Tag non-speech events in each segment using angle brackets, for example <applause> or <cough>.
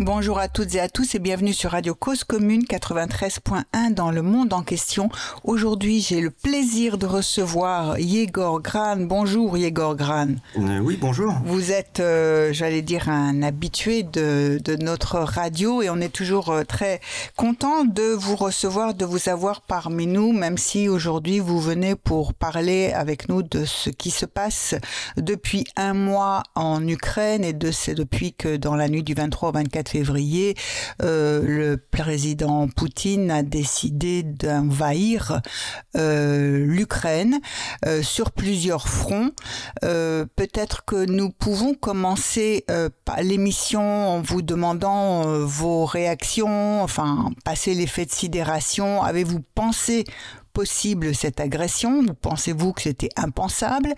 Bonjour à toutes et à tous et bienvenue sur Radio Cause Commune 93.1 dans le monde en question. Aujourd'hui, j'ai le plaisir de recevoir Yegor Gran. Bonjour Yegor Gran. Euh, oui, bonjour. Vous êtes, euh, j'allais dire, un habitué de, de, notre radio et on est toujours euh, très content de vous recevoir, de vous avoir parmi nous, même si aujourd'hui vous venez pour parler avec nous de ce qui se passe depuis un mois en Ukraine et de c'est depuis que dans la nuit du 23 au 24 février, euh, le président Poutine a décidé d'envahir euh, l'Ukraine euh, sur plusieurs fronts. Peut-être que nous pouvons commencer l'émission en vous demandant vos réactions, enfin passer l'effet de sidération. Avez-vous pensé possible cette agression? Pensez-vous que c'était impensable?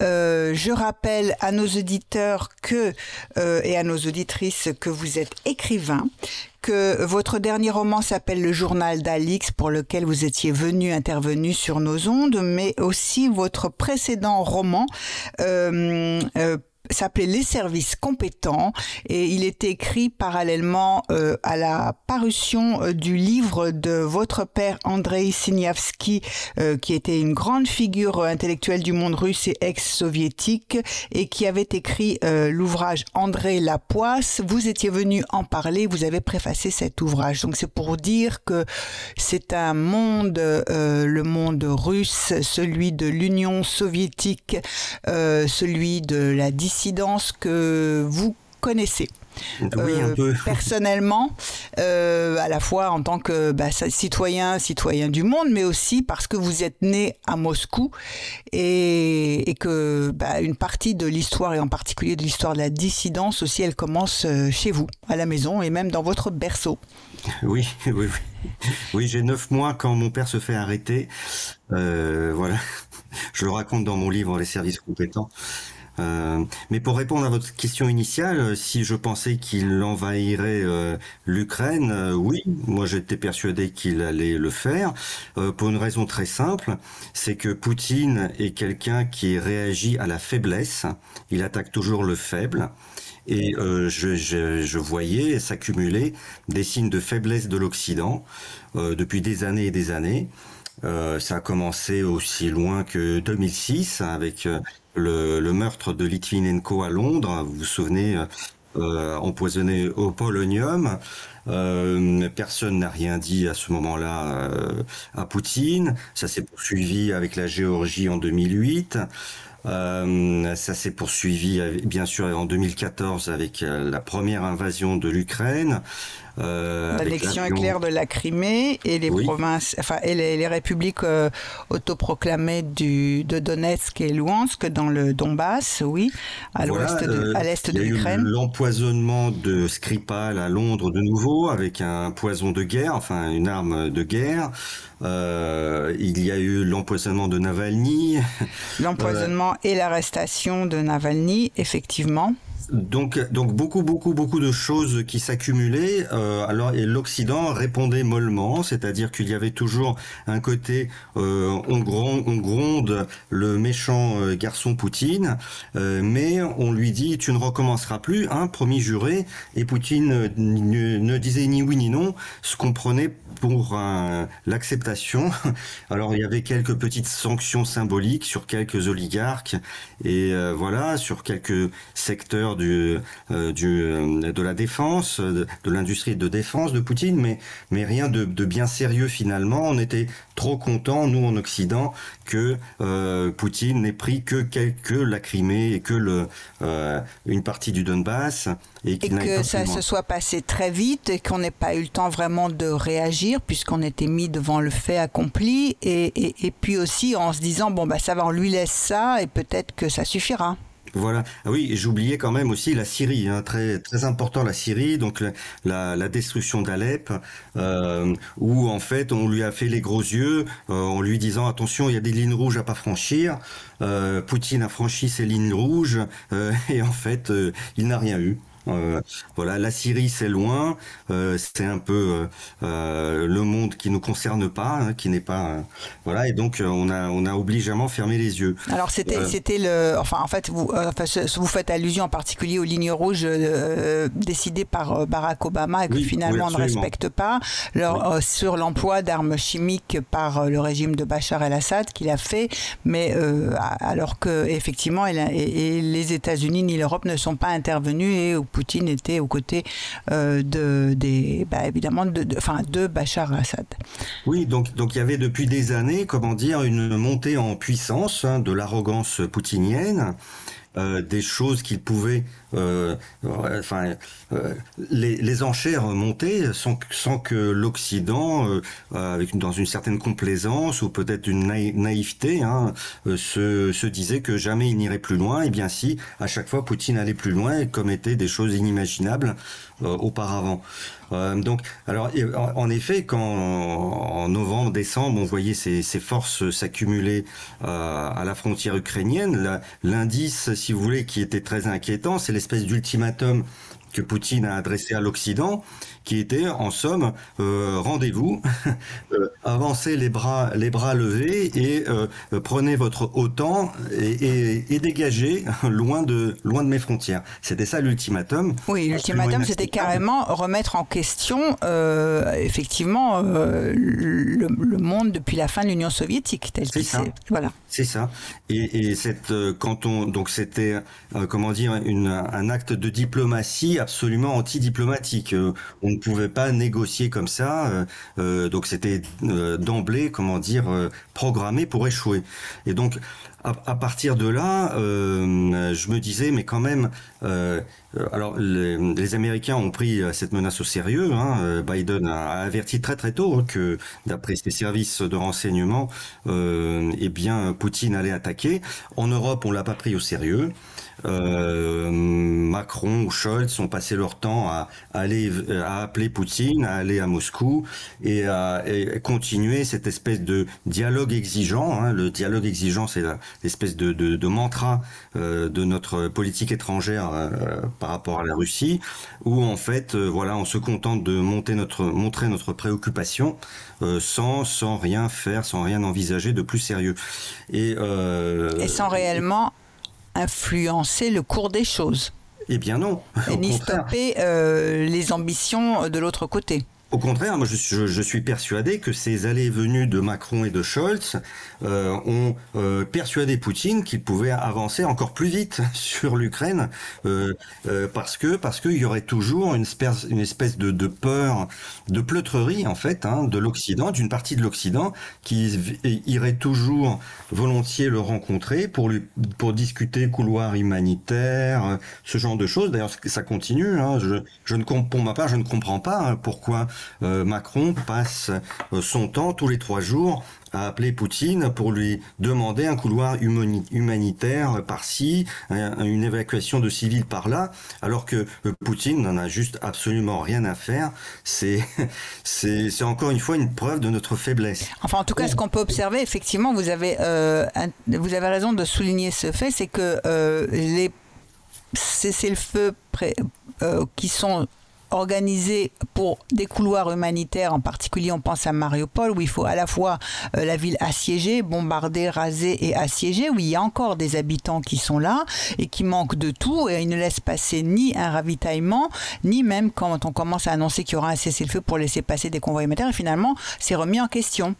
Euh, Je rappelle à nos auditeurs que euh, et à nos auditrices que vous êtes écrivain, que votre dernier roman s'appelle Le Journal d'Alix, pour lequel vous étiez venu, intervenu sur nos ondes, mais aussi votre précédent roman. Euh, s'appelait Les services compétents et il était écrit parallèlement euh, à la parution euh, du livre de votre père Andrei Sinyavski euh, qui était une grande figure intellectuelle du monde russe et ex-soviétique et qui avait écrit l'ouvrage André Lapoisse. Vous étiez venu en parler, vous avez préfacé cet ouvrage. Donc c'est pour dire que c'est un monde, le monde russe, celui de l'Union soviétique, celui de la discipline que vous connaissez. Oui, un euh, <laughs> personnellement, euh, à la fois en tant que bah, citoyen, citoyen du monde, mais aussi parce que vous êtes né à Moscou et, que bah, une partie de l'histoire et en particulier de l'histoire de la dissidence aussi, elle commence euh, chez vous, à la maison et même dans votre berceau. Oui, <laughs> oui, oui. Oui, j'ai neuf mois quand mon père se fait arrêter. voilà, <laughs> je le raconte dans mon livre Les services compétents. Euh, mais pour répondre à votre question initiale, euh, si je pensais qu'il envahirait euh, l'Ukraine, oui, moi j'étais persuadé qu'il allait le faire, pour une raison très simple, c'est que Poutine est quelqu'un qui réagit à la faiblesse, il attaque toujours le faible, et je, je, je, voyais s'accumuler des signes de faiblesse de l'Occident depuis des années et des années. Ça a commencé aussi loin que 2006 avec le, meurtre de Litvinenko à Londres, vous vous souvenez, euh, empoisonné au polonium. Euh, personne n'a rien dit à ce moment-là euh, à Poutine. Ça s'est poursuivi avec la Géorgie en 2008. Euh, ça s'est poursuivi bien sûr en 2014 avec euh, la première invasion de l'Ukraine. Euh, L'annexion éclair de la Crimée et les provinces, enfin et les, républiques euh, autoproclamées du, de Donetsk et Luhansk dans le Donbass, oui, à l'ouest de, à l'est de l'Ukraine. L'empoisonnement de Skripal à Londres de nouveau avec un poison de guerre, enfin une arme de guerre. Euh, il y a eu l'empoisonnement de Navalny. L'empoisonnement et l'arrestation de Navalny, effectivement. Donc, donc beaucoup, beaucoup, beaucoup de choses qui s'accumulaient. Euh, alors, et l'Occident répondait mollement, c'est-à-dire qu'il y avait toujours un côté euh, on, gronde, on gronde le méchant euh, garçon Poutine, euh, mais on lui dit tu ne recommenceras plus, hein, promis juré. Et Poutine ne, ne disait ni oui ni non, ce qu'on prenait pour l'acceptation. <laughs> Alors, il y avait quelques petites sanctions symboliques sur quelques oligarques et voilà sur quelques secteurs du, euh, du, euh, de la défense, de, l'industrie de défense de Poutine, mais, mais rien de, de, bien sérieux finalement. On était trop contents, nous en Occident, que euh, Poutine n'ait pris que, que la Crimée et que le, une partie du Donbass. Et, que ça se soit passé très vite et qu'on n'ait pas eu le temps vraiment de réagir puisqu'on était mis devant le fait accompli et, et, et, puis aussi en se disant bon bah ça va on lui laisse ça et peut-être que ça suffira. Voilà. Ah oui, j'oubliais quand même aussi la Syrie, hein, très très important la Syrie, donc la, destruction d'Alep, euh, où en fait on lui a fait les gros yeux euh, en lui disant attention, il y a des lignes rouges à pas franchir. Euh, Poutine a franchi ces lignes rouges <laughs> et en fait il n'a rien eu. Voilà, la Syrie c'est loin, c'est un peu le monde qui nous concerne pas, hein, qui n'est pas, voilà, et donc on a on a obligeamment fermé les yeux. Alors c'était c'était le, enfin en fait vous vous faites allusion en particulier aux lignes rouges décidées par Barack Obama et que finalement on ne respecte pas, leur, sur l'emploi d'armes chimiques par le régime de Bachar el-Assad qu'il a fait, mais euh, alors que effectivement et, les États-Unis ni l'Europe ne sont pas intervenus et Poutine était aux côtés euh, bah, de, Bachar el-Assad. Oui, donc donc il y avait depuis des années, comment dire, une montée en puissance hein, de l'arrogance poutinienne. Euh, des choses qu'il pouvait euh, enfin, euh, les, les, enchères montaient sans, que l'Occident, avec dans une certaine complaisance ou peut-être une naïveté, hein, se, se disait que jamais il n'irait plus loin. Et bien si, à chaque fois, Poutine allait plus loin et commettait des choses inimaginables auparavant. Donc, alors, en effet, quand en novembre, décembre, on voyait ces, ces forces s'accumuler à la frontière ukrainienne, l'indice, si vous voulez, qui était très inquiétant, c'est espèce d'ultimatum que Poutine a adressé à l'Occident, qui était en somme euh, rendez-vous, <laughs> euh, avancez les bras, les bras levés et euh, prenez votre OTAN et, et, dégagez <laughs> loin de, loin de mes frontières. C'était ça l'ultimatum. Oui, l'ultimatum, c'était carrément remettre en question effectivement le, monde depuis la fin de l'Union soviétique, tel qu'il Voilà. C'est ça. Et, et cette, quand on, donc c'était, comment dire, une, un acte de diplomatie absolument antidiplomatique. on ne pouvait pas négocier comme ça. Euh, euh, donc c'était euh, d'emblée, comment dire, programmé pour échouer. Et donc à, partir de là, je me disais, mais quand même, alors les, Américains ont pris cette menace au sérieux. Hein, Biden a, averti très très tôt que, d'après ses services de renseignement, eh bien, Poutine allait attaquer. En Europe, on l'a pas pris au sérieux. Euh, Macron ou Scholz ont passé leur temps à, aller à appeler Poutine, à aller à Moscou et à, continuer cette espèce de dialogue exigeant. Hein. Le dialogue exigeant, c'est l'espèce de, mantra euh, de notre politique étrangère euh, par rapport à la Russie, où en fait, voilà, on se contente de montrer notre préoccupation sans, sans rien faire, sans rien envisager de plus sérieux. Et sans réellement influencer le cours des choses. Eh bien non. <laughs> Et ni stopper euh, les ambitions de l'autre côté. Au contraire, moi je, suis persuadé que ces allées et venues de Macron et de Scholz euh, ont euh, persuadé Poutine qu'il pouvait avancer encore plus vite <laughs> sur l'Ukraine euh, parce que parce qu'il y aurait toujours une espèce, une espèce de, de peur, de pleutrerie en fait hein, de l'Occident, d'une partie de l'Occident qui irait toujours volontiers le rencontrer pour lui pour discuter couloir humanitaire, ce genre de choses. D'ailleurs, ça continue. Hein. Je, je ne pour ma part, je ne comprends pas hein, pourquoi euh, Macron passe euh, son temps tous les trois jours à appeler Poutine pour lui demander un couloir humanitaire par-ci, une évacuation de civils par-là, alors que euh, Poutine n'en a juste absolument rien à faire. <laughs> C'est, encore une fois une preuve de notre faiblesse. Enfin, en tout cas, ce qu'on peut observer, effectivement, vous avez, vous avez raison de souligner ce fait, c'est que les cessez-le-feu qui sont organisé pour des couloirs humanitaires, en particulier on pense à Mariupol, où il faut à la fois euh, la ville assiégée, bombardée, rasée et assiégée, où il y a encore des habitants qui sont là et qui manquent de tout, et ils ne laissent passer ni un ravitaillement, ni même quand on commence à annoncer qu'il y aura un cessez-le-feu pour laisser passer des convois humanitaires, et finalement c'est remis en question.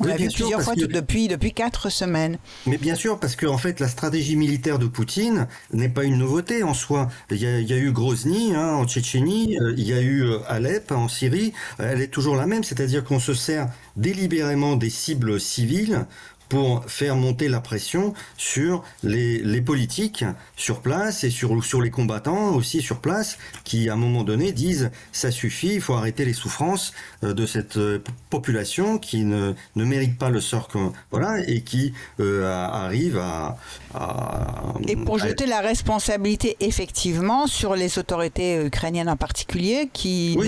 On l'a vu plusieurs fois depuis, depuis quatre semaines. Mais bien sûr, parce qu'en en fait, la stratégie militaire de Poutine n'est pas une nouveauté en soi. Il y a, eu Grozny hein, en Tchétchénie, euh, il y a eu euh, Alep en Syrie. Elle est toujours la même, c'est-à-dire qu'on se sert délibérément des cibles civiles pour faire monter la pression sur les, les, politiques sur place et sur, sur les combattants aussi sur place qui à un moment donné disent ça suffit, il faut arrêter les souffrances euh, de cette euh, population qui ne, ne mérite pas le sort que, voilà et qui euh, arrive à, à, et pour jeter la responsabilité effectivement sur les autorités ukrainiennes en particulier qui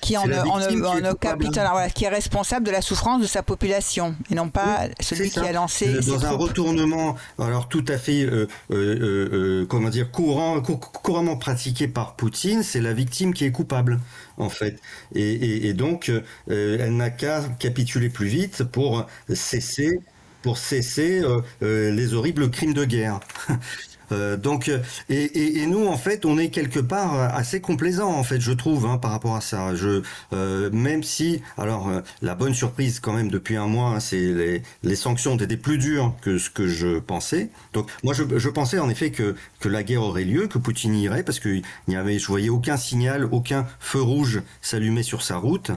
qui en, en, en, qui est responsable de la souffrance de sa population et non pas celui qui a lancé. Dans un retournement, alors tout à fait, comment dire, courant, couramment pratiqué par Poutine, c'est la victime qui est coupable, en fait. Et, et donc, elle n'a qu'à capituler plus vite pour cesser pour cesser les horribles crimes de guerre. <laughs> Euh, donc, euh, et, et, nous, en fait, on est quelque part euh, assez complaisant, en fait, je trouve, hein, par rapport à ça. Je, euh, même si, alors, la bonne surprise quand même depuis un mois, hein, c'est les, les, sanctions étaient plus dures que ce que je pensais. Donc, moi, je, je pensais en effet que, que la guerre aurait lieu, que Poutine irait, parce que y avait, je voyais aucun signal, aucun feu rouge s'allumer sur sa route.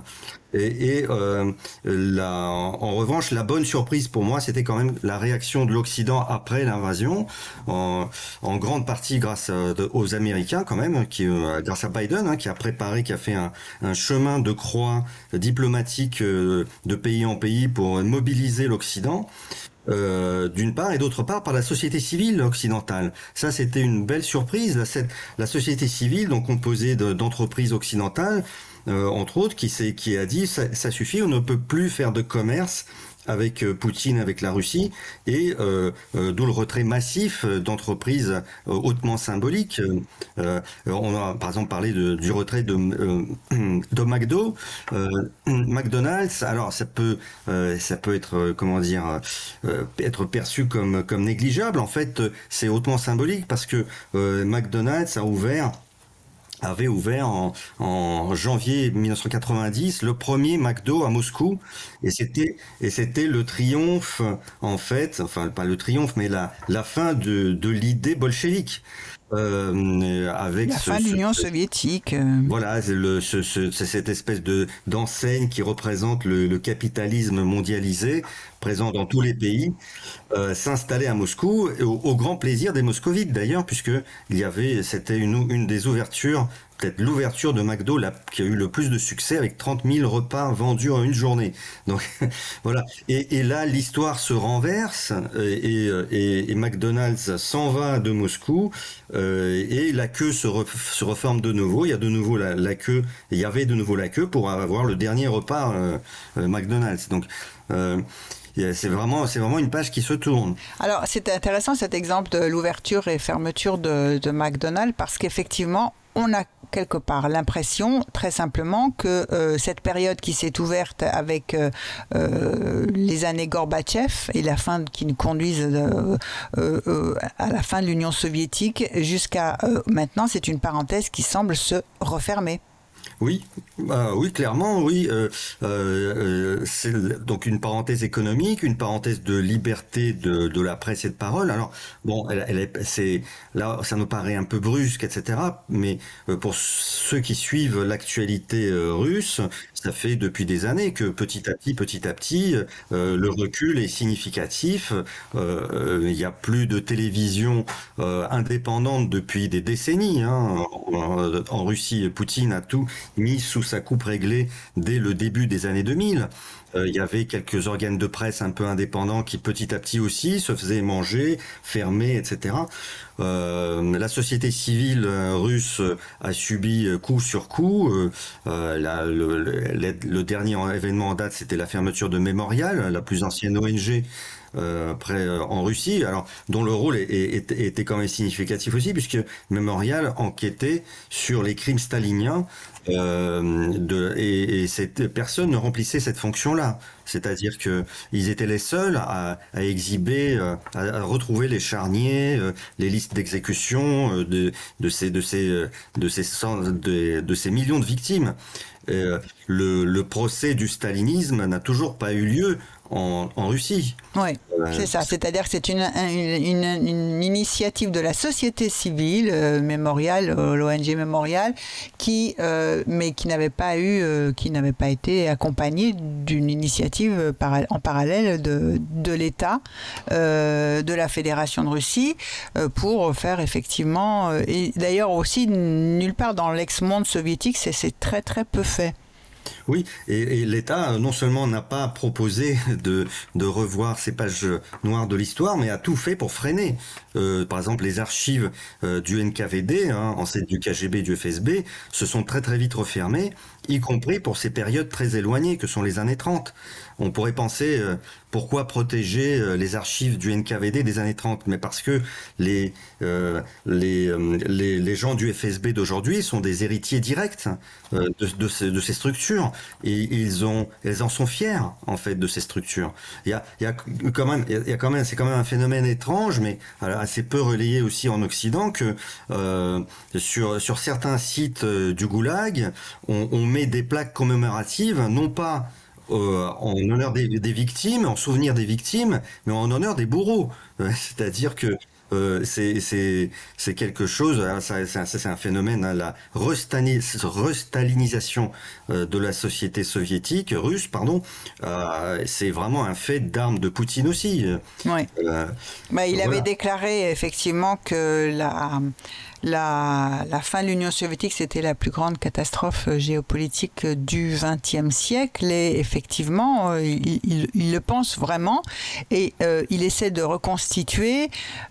Et, et euh, la, en revanche, la bonne surprise pour moi, c'était quand même la réaction de l'Occident après l'invasion, en, en, grande partie grâce à, aux Américains quand même, qui, euh, grâce à Biden, hein, qui a préparé, qui a fait un, un chemin de croix diplomatique euh, de pays en pays pour mobiliser l'Occident. Euh, d'une part, et d'autre part par la société civile occidentale. Ça, c'était une belle surprise. La, société civile, donc composée d'entreprises occidentales, euh, entre autres, qui, qui a dit ça, suffit, on ne peut plus faire de commerce avec euh, Poutine, avec la Russie, et euh, euh, d'où le retrait massif d'entreprises hautement symboliques. on a par exemple parlé du retrait de, <clears throat> McDo, <clears throat> McDonald's. Alors ça peut, être comment dire, être perçu comme négligeable. En fait, c'est hautement symbolique parce que McDonald's a ouvert avait ouvert en, en, janvier 1990 le premier McDo à Moscou. Et c'était et c'était le triomphe en fait enfin pas le triomphe mais la la fin de de l'idée bolchevique euh, avec la fin de l'Union soviétique. Voilà, c'est le, ce, ce, cette espèce de d'enseigne qui représente le, le, capitalisme mondialisé, présent dans tous les pays, euh, s'installer à Moscou, au, au, grand plaisir des moscovites d'ailleurs, puisque il y avait, c'était une, une des ouvertures peut-être l'ouverture de McDo qui a eu le plus de succès avec 30 000 repas vendus en une journée. Donc <laughs> voilà. Et, là, l'histoire se renverse et, et, et McDonald's s'en va de Moscou euh, et la queue se, re, se, reforme de nouveau. Il y a de nouveau la, queue. Il y avait de nouveau la queue pour avoir le dernier repas euh, euh McDonald's. Donc euh, c'est vraiment, c'est vraiment une page qui se tourne. Alors, c'est intéressant cet exemple de l'ouverture et fermeture de, McDonald's parce qu'effectivement, on a quelque part l'impression, très simplement, que euh, cette période qui s'est ouverte avec euh, euh, les années Gorbatchev et la fin qui nous conduisent à la fin de l'Union soviétique jusqu'à maintenant, c'est une parenthèse qui semble se refermer. Oui, bah, oui, clairement, oui. Euh, euh, c'est donc une parenthèse économique, une parenthèse de liberté de, de la presse et de parole. Alors, bon, elle, elle est, c'est là, ça nous paraît un peu brusque, etc. Mais euh, pour ceux qui suivent l'actualité euh, russe, ça fait depuis des années que petit à petit, petit à petit, euh, le recul est significatif. Euh, il n'y a plus de télévision indépendante depuis des décennies. Hein. En Russie, Poutine a tout mis sous sa coupe réglée dès le début des années 2000. Euh, il y avait quelques organes de presse un peu indépendants qui petit à petit aussi se faisaient manger, fermer, etc. Euh, la société civile euh, russe a subi coup sur coup. Le, le, dernier événement en date, c'était la fermeture de Mémorial, la plus ancienne ONG après euh, en Russie, alors dont le rôle était quand même significatif aussi, puisque Mémorial enquêtait sur les crimes staliniens euh, et, et cette personne ne remplissait cette fonction-là. C'est-à-dire que ils étaient les seuls à, à exhiber, à, à, retrouver les charniers, les listes d'exécution de, de, ces de ces de ces de, de ces millions de victimes. Euh, le, le, procès du stalinisme n'a toujours pas eu lieu en, en Russie. Oui, euh, c'est ça. C'est-à-dire que c'est une, une, une, une, initiative de la société civile, euh, Mémorial, euh, l'ONG Mémorial, qui, euh, mais qui n'avait pas eu, euh, qui n'avait pas été accompagnée d'une initiative para en parallèle de, l'État, de la Fédération de Russie, pour faire effectivement, et d'ailleurs aussi nulle part dans l'ex-monde soviétique, c'est très très peu fait. Oui, et, l'État non seulement n'a pas proposé de, revoir ces pages noires de l'histoire, mais a tout fait pour freiner. Euh, par exemple, les archives euh, du NKVD, hein, du KGB, du FSB, se sont très très vite refermées, y compris pour ces périodes très éloignées que sont les années 30. On pourrait penser euh, pourquoi protéger euh, les archives du NKVD des années 30 Mais parce que les, euh, les, les, les, gens du FSB d'aujourd'hui sont des héritiers directs de, de, ces, de, ces, structures et ils, ont, elles en sont fiers en fait de ces structures. Il y a, il y a quand même, il y a quand même, c'est quand même un phénomène étrange, mais assez peu relayé aussi en Occident que sur, sur certains sites du Goulag, on, on met des plaques commémoratives, non pas euh, en honneur des, victimes, en souvenir des victimes, mais en honneur des bourreaux. Euh, <laughs> c'est-à-dire que euh, c'est quelque chose, hein, c'est un, phénomène, hein, la restalinisation de la société soviétique, russe, pardon, c'est vraiment un fait d'armes de Poutine aussi. Oui. Bah, il avait déclaré effectivement que la la, fin de l'Union soviétique, c'était la plus grande catastrophe euh, géopolitique euh, du XXe siècle. Et effectivement, euh, il, le pense vraiment. Et il essaie de reconstituer,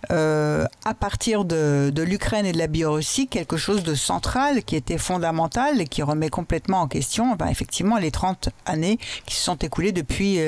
à partir de, l'Ukraine et de la Biélorussie, quelque chose de central qui était fondamental et qui remet complètement en question, ben, effectivement, les 30 années qui se sont écoulées depuis,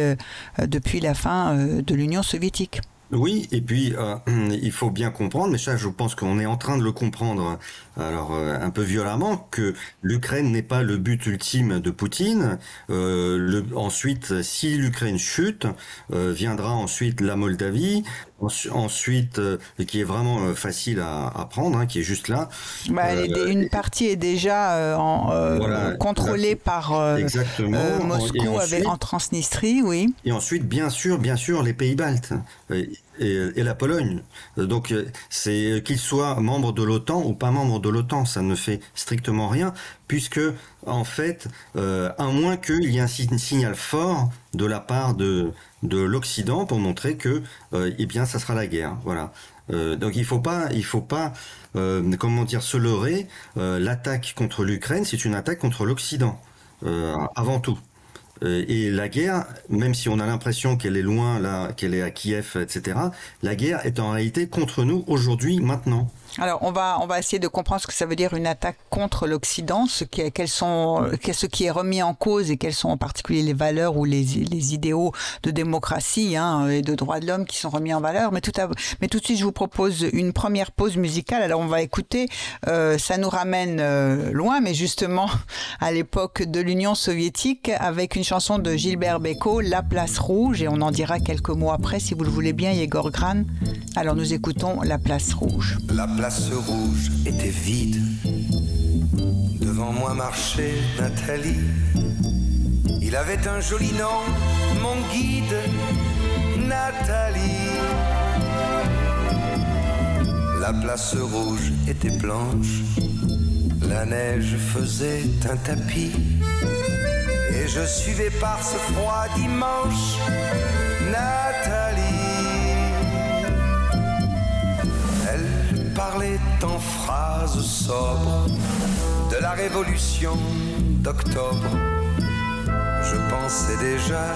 depuis la fin de l'Union soviétique. Oui, et puis euh, <clears throat> il faut bien comprendre, mais ça je pense qu'on est en train de le comprendre alors euh, un peu violemment, que l'Ukraine n'est pas le but ultime de Poutine. Euh, le, ensuite, si l'Ukraine chute, viendra ensuite la Moldavie, ensuite qui est vraiment facile à, à prendre, hein, qui est juste là. Bah, une partie est déjà en, contrôlée par Moscou avec, en Transnistrie, oui. Et ensuite, bien sûr, bien sûr, les pays baltes et, la Pologne. Donc c'est qu'il soit membre de l'OTAN ou pas membre de l'OTAN, ça ne fait strictement rien, puisque en fait, euh, à moins qu'il y ait un signal fort de la part de, de l'Occident pour montrer que, euh, eh bien, ça sera la guerre. Voilà. Euh, donc il faut pas, il faut pas, comment dire, se leurrer. L'attaque contre l'Ukraine, c'est une attaque contre l'Occident avant tout. Euh, et la guerre, même si on a l'impression qu'elle est loin, là, qu'elle est à Kiev, etc., la guerre est en réalité contre nous aujourd'hui, maintenant. Alors, on va, on va essayer de comprendre ce que ça veut dire une attaque contre l'Occident, ce qui, quels sont, ce qui est remis en cause et quelles sont en particulier les valeurs ou les, les idéaux de démocratie hein, et de droits de l'homme qui sont remis en valeur. Mais tout, de suite, je vous propose une première pause musicale. Alors, on va écouter, euh, ça nous ramène euh, loin, mais justement à l'époque de l'Union soviétique, avec une chanson de Gilbert Bécaud, La Place Rouge, et on en dira quelques mots après, si vous le voulez bien, Yegor Gran. Alors, nous écoutons La Place Rouge. Rouge était vide. Devant moi marchait Nathalie. Il avait un joli nom, mon guide, Nathalie. La place rouge était blanche, la neige faisait un tapis. Et je suivais par ce froid dimanche Nathalie. Parlait en phrases sobres de la révolution d'octobre. Je pensais déjà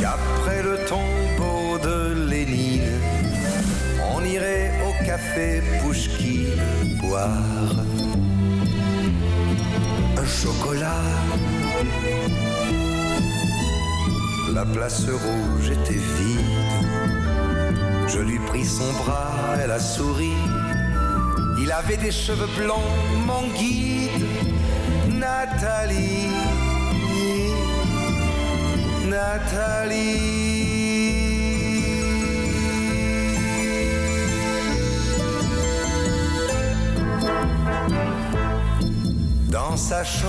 qu'après le tombeau de Lénine, on irait au café Pouchki boire un chocolat. La place rouge était vide je lui pris son bras, elle a souri. Il avait des cheveux blonds, mon guide, Nathalie. Nathalie. Dans sa chambre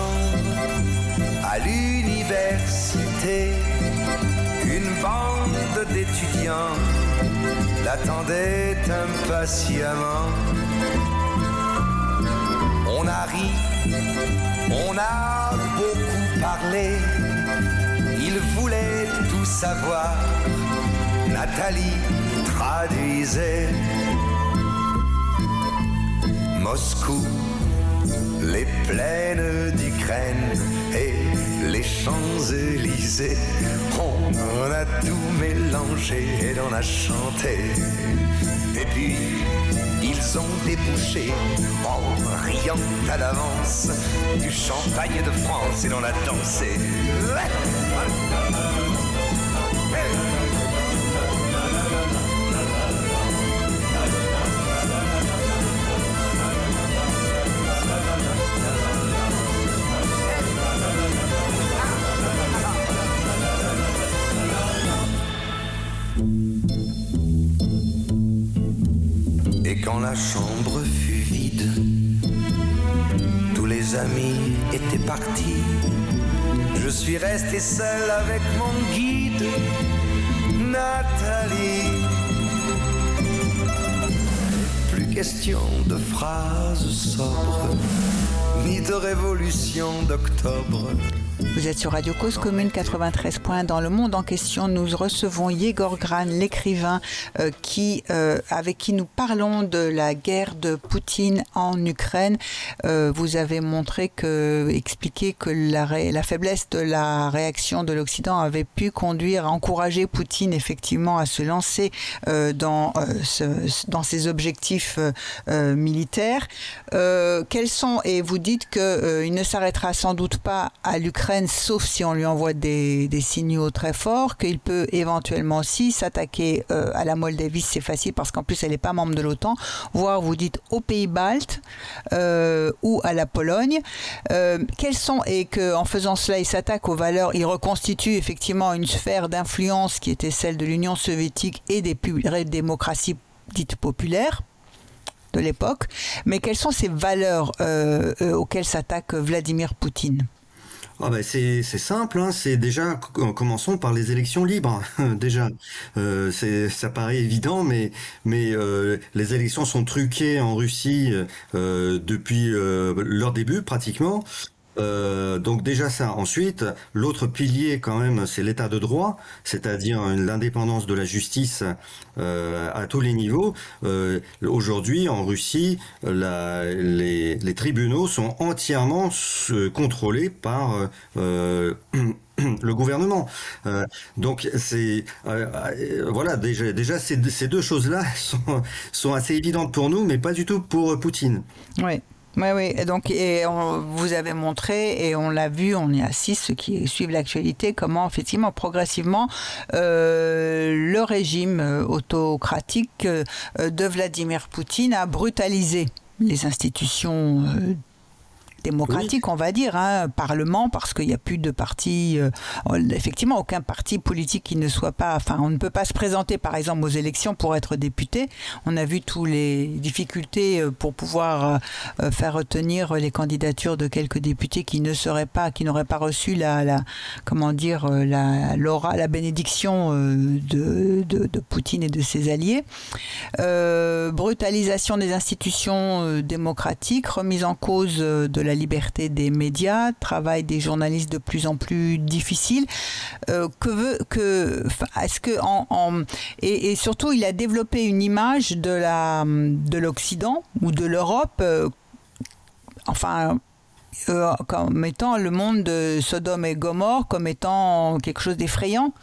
à l'université, une bande d'étudiants l'attendait impatiemment. On a ri, on a beaucoup parlé, il voulait tout savoir. Nathalie traduisait Moscou, les plaines d'Ukraine et les Champs-Élysées. On a tout mélangé et l'on a chanté. Et puis, ils ont débouché en riant à l'avance du champagne de France et l'on a dansé. Je suis resté seul avec mon guide, Nathalie. Plus question de phrases sobres, révolution d'octobre. Vous êtes sur Radio Cause Commune 93 points. Dans le monde en question, nous recevons Yegor Gran, l'écrivain, euh, qui, euh, avec qui nous parlons de la guerre de Poutine en Ukraine. Euh, vous avez montré que, expliqué que la, faiblesse de la réaction de l'Occident avait pu conduire à encourager Poutine effectivement à se lancer dans, dans ses objectifs militaires. Quels sont, et vous dites qu'il ne s'arrêtera sans doute pas à l'Ukraine, sauf si on lui envoie des, des signaux très forts, qu'il peut éventuellement aussi s'attaquer euh, à la Moldavie, c'est facile parce qu'en plus elle n'est pas membre de l'OTAN, voire vous dites aux pays baltes euh, ou à la Pologne. Euh, quels sont, et qu'en faisant cela, il s'attaque aux valeurs, il reconstitue effectivement une sphère d'influence qui était celle de l'Union soviétique et des pu- démocraties dites populaires de l'époque, mais quelles sont ces valeurs euh, euh, auxquelles s'attaque Vladimir Poutine? Ah ben c'est simple, hein, c'est déjà commençons par les élections libres. <laughs> déjà, euh, ça paraît évident, mais mais les élections sont truquées en Russie depuis leur début pratiquement. Euh, donc déjà ça. Ensuite, l'autre pilier quand même, c'est l'état de droit, c'est-à-dire l'indépendance de la justice euh, à tous les niveaux. Euh, Aujourd'hui, en Russie, les, tribunaux sont entièrement contrôlés par <clears throat> le gouvernement. Donc c'est voilà déjà déjà ces, deux- ces deux choses-là <laughs> sont, sont assez évidentes pour nous, mais pas du tout pour Poutine. Oui. Oui, oui. Donc, et on- vous avez montré, et on l'a vu, on est assis, ceux qui suivent l'actualité, comment, effectivement, progressivement, euh, le régime euh, autocratique euh, de Vladimir Poutine a brutalisé les institutions démocratiques, on va dire, hein, parlement, parce qu'il n'y a plus de parti, euh, effectivement, aucun parti politique qui ne soit pas, enfin, on ne peut pas se présenter, par exemple, aux élections pour être député. On a vu toutes les difficultés euh, pour pouvoir euh, faire retenir les candidatures de quelques députés qui ne seraient pas, qui n'auraient pas reçu la, la comment dire, la, l'aura, la bénédiction de, de, de Poutine et de ses alliés. Euh, brutalisation des institutions démocratiques, remise en cause de la liberté des médias, travail des journalistes de plus en plus difficile. Euh, que veut que est-ce que en, et surtout il a développé une image de la de l'Occident ou de l'Europe, euh, enfin euh, comme étant le monde de Sodome et Gomorre, comme étant quelque chose d'effrayant?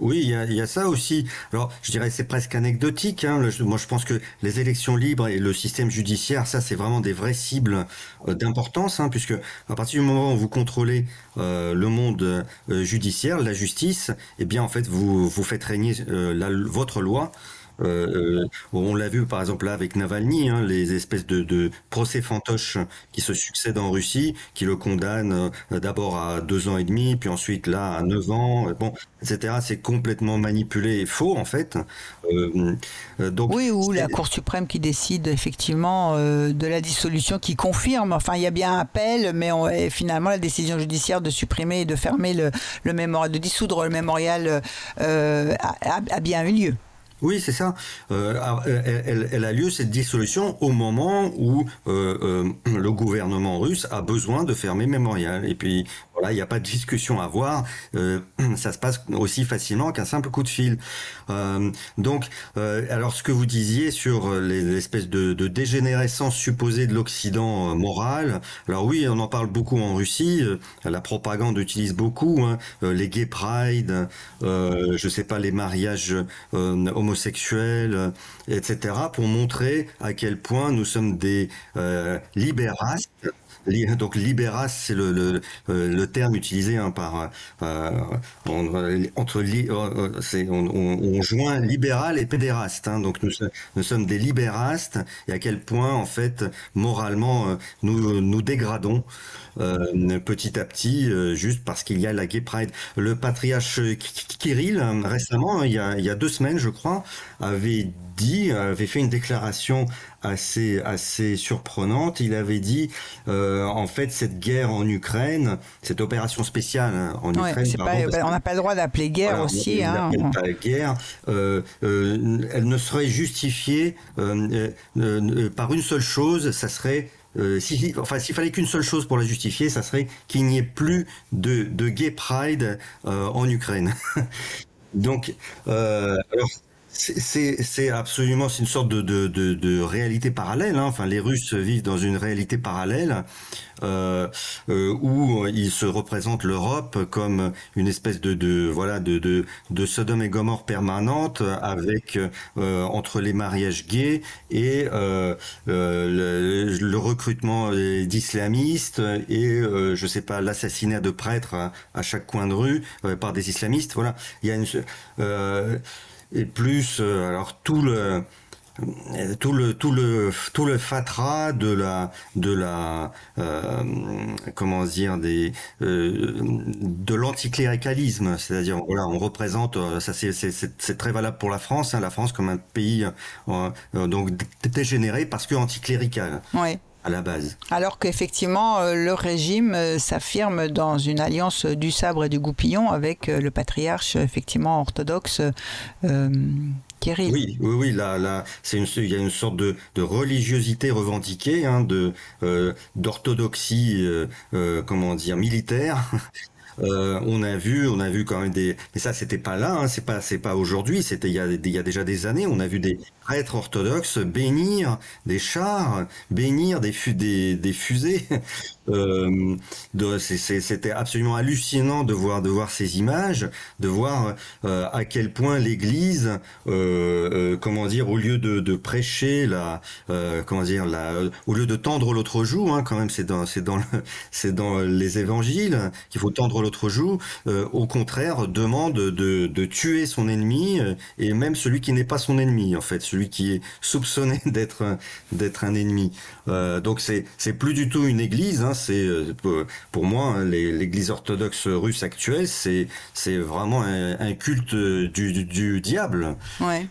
Oui, il y a, il y a ça aussi. Alors, je dirais c'est presque anecdotique. Hein. Moi, je pense que les élections libres et le système judiciaire, ça, c'est vraiment des vraies cibles euh, d'importance, hein, puisque à partir du moment où vous contrôlez euh, le monde euh, judiciaire, la justice, eh bien, en fait, vous vous faites régner euh, la- votre loi. Euh, euh, on l'a vu par exemple là avec Navalny, hein, les espèces de, de procès fantoches qui se succèdent en Russie, qui le condamnent euh, d'abord à deux ans et demi, puis ensuite là à neuf ans, bon, etc. C'est complètement manipulé et faux en fait. Euh, donc Oui, ou la Cour suprême qui décide effectivement euh, de la dissolution, qui confirme, enfin il y a bien un appel, mais on- finalement la décision judiciaire de supprimer et de fermer le, le mémorial, de dissoudre le mémorial a bien eu lieu. Oui, c'est ça. Euh, ah, elle, a lieu cette dissolution au moment où euh, euh, le gouvernement russe a besoin de fermer Mémorial. Et puis Voilà, il n'y a pas de discussion à avoir. Euh, <clears throat> ça se passe aussi facilement qu'un simple coup de fil. Euh, donc, euh, alors ce que vous disiez sur l'espèce de, dégénérescence supposée de l'Occident moral. Alors oui, on en parle beaucoup en Russie. La propagande utilise beaucoup hein, les gay pride, je sais pas les mariages homosexuels, etc. pour montrer à quel point nous sommes des libérastes donc libéras, c'est le, le, euh, le, terme utilisé hein, par euh, entre euh, c'est on, on, joint libéral et pédéraste. Hein, donc nous, nous sommes des libérastes et à quel point en fait moralement nous nous dégradons euh, petit à petit juste parce qu'il y a la Gay Pride. Le patriarche Kirill récemment, il y a, il y a deux semaines je crois, avait dit, avait fait une déclaration assez assez surprenante. Il avait dit, euh, en fait, cette guerre en Ukraine, cette opération spéciale hein, en Ukraine, on n'a pas le droit d'appeler guerre aussi. Hein, pas guerre. Euh, euh, elle ne serait justifiée euh, euh, par une seule chose, ça serait si, enfin, s'il fallait qu'une seule chose pour la justifier, ça serait qu'il n'y ait plus de, de gay pride en Ukraine. <laughs> Donc, euh, alors, c'est absolument c'est une sorte de, de, de, de réalité parallèle. Hein. Enfin, les Russes vivent dans une réalité parallèle euh, euh, où ils se représentent l'Europe comme une espèce de, de voilà de, de, de Sodome et Gomorre permanente avec euh, entre les mariages gays et euh, le, le, recrutement d'islamistes et je sais pas l'assassinat de prêtres à, à, chaque coin de rue par des islamistes. Voilà, il y a une et plus euh, alors tout le tout le tout le tout le fatras de la de la euh, comment dire des euh, de l'anticléricalisme. C'est-à-dire voilà on représente euh, ça c'est c'est très valable pour la France hein, la France comme un pays euh, donc dégénéré parce que anticlérical. Ouais à la base. Alors qu'effectivement, le régime s'affirme dans une alliance du sabre et du goupillon avec le patriarche effectivement orthodoxe euh, oui, oui, oui. Là, là, c'est une, il y a une sorte de, de religiosité revendiquée, hein, de euh, d'orthodoxie, euh, euh, comment dire, militaire. Euh, on a vu, on a vu quand même des, mais ça c'était pas là, hein, c'est pas, c'est pas aujourd'hui, c'était il y a, déjà des années, on a vu des prêtres orthodoxes bénir des chars, bénir des fusées. Euh, c'était absolument hallucinant de voir de voir ces images, de voir euh, à quel point l'Église, euh, euh comment dire, au lieu de, de prêcher la, euh, comment dire, la, au lieu de tendre l'autre joue, hein, quand même, c'est dans c'est dans <laughs> c'est dans les évangiles qu'il faut tendre l'autre joue. Euh, au contraire, demande de, de tuer son ennemi et même celui qui n'est pas son ennemi, en fait, celui qui est soupçonné <laughs> d'être d'être un ennemi. donc c'est c'est plus du tout une Église. Hein, c'est euh, pour moi hein, l'Église orthodoxe russe actuelle, c'est c'est vraiment un, culte du, du, diable. Ouais.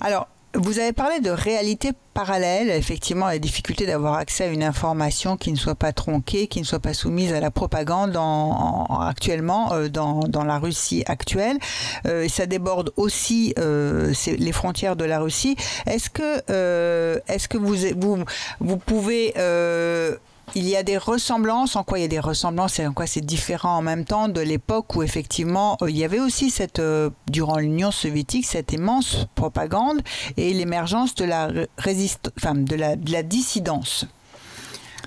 Alors. Vous avez parlé de réalité parallèle, effectivement, la difficulté d'avoir accès à une information qui ne soit pas tronquée, qui ne soit pas soumise à la propagande en, actuellement euh, dans, dans, la Russie actuelle. Euh, ça déborde aussi euh, les frontières de la Russie. Est-ce que, euh, est-ce que vous, vous, vous pouvez euh, il y a des ressemblances. En quoi il y a des ressemblances et en quoi c'est différent en même temps de l'époque où effectivement euh, il y avait aussi cette, euh, durant l'Union soviétique, cette immense propagande et l'émergence de la résist... enfin, de la, de la dissidence.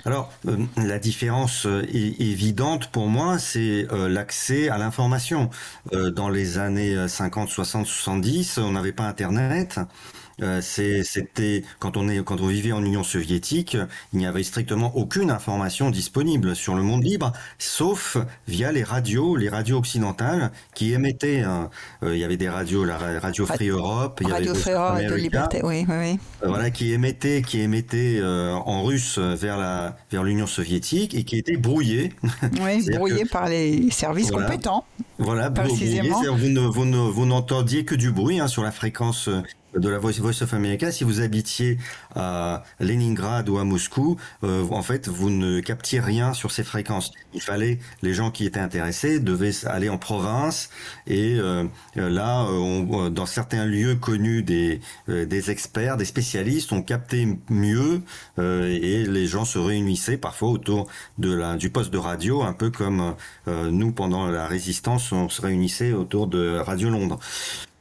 Alors, euh, la différence évidente pour moi, c'est l'accès à l'information. Dans les années 50, 60, 70, on n'avait pas Internet. Euh, c'était quand on est quand on vivait en Union soviétique, il n'y avait strictement aucune information disponible sur le monde libre, sauf via les radios, les radios occidentales qui émettaient. Euh, il y avait des radios, la radio Free Europe, il y radio avait Free Europe de Liberté, oui, oui, oui. Euh, voilà, qui émettaient, qui émettaient en russe vers la vers l'Union soviétique et qui étaient brouillés. Oui, <laughs> brouillés par les services voilà, compétents. Voilà, brouillés. Vous, vous, vous n'entendiez que du bruit hein, sur la fréquence de la Voice, of America, si vous habitiez à Leningrad ou à Moscou, euh, en fait, vous ne captiez rien sur ces fréquences. Il fallait, les gens qui étaient intéressés devaient aller en province et euh, là, on, dans certains lieux connus des, des experts, des spécialistes, on captait mieux et les gens se réunissaient parfois autour de la, du poste de radio, un peu comme nous pendant la résistance, on se réunissait autour de Radio Londres.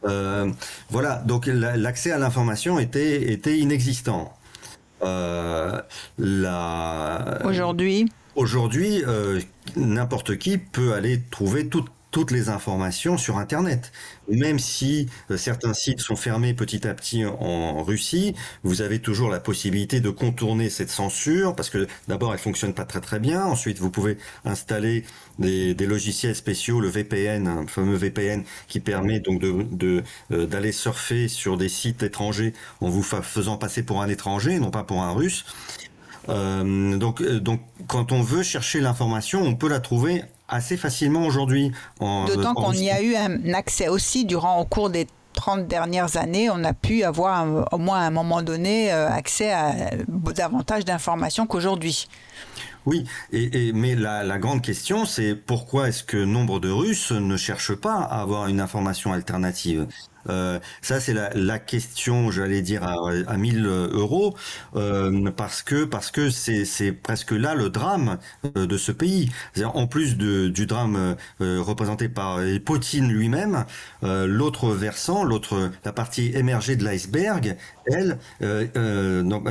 Euh, voilà, donc l'accès à l'information était, était inexistant. Euh, Aujourd'hui? Aujourd'hui, euh, n'importe qui peut aller trouver toute toutes les informations sur Internet. Même si euh, certains sites sont fermés petit à petit en Russie, vous avez toujours la possibilité de contourner cette censure parce que d'abord elle fonctionne pas très très bien. Ensuite, vous pouvez installer des, logiciels spéciaux, le VPN, un fameux VPN qui permet donc euh, d'aller surfer sur des sites étrangers en vous faisant passer pour un étranger, non pas pour un russe. Euh, donc, donc, quand on veut chercher l'information, on peut la trouver assez facilement aujourd'hui. D'autant qu'on y a eu un accès aussi durant au cours des 30 dernières années, on a pu avoir au moins à un moment donné euh, accès à davantage d'informations qu'aujourd'hui. Oui, et, mais la, la, grande question, c'est pourquoi est-ce que nombre de Russes ne cherchent pas à avoir une information alternative? Euh, ça, c'est la, la, question, j'allais dire, à, à 1000 euros, euh, parce que parce que c'est presque là le drame euh, de ce pays. En plus de, du drame euh, représenté par Poutine lui-même, euh, l'autre versant, l'autre la partie émergée de l'iceberg, elle, donc,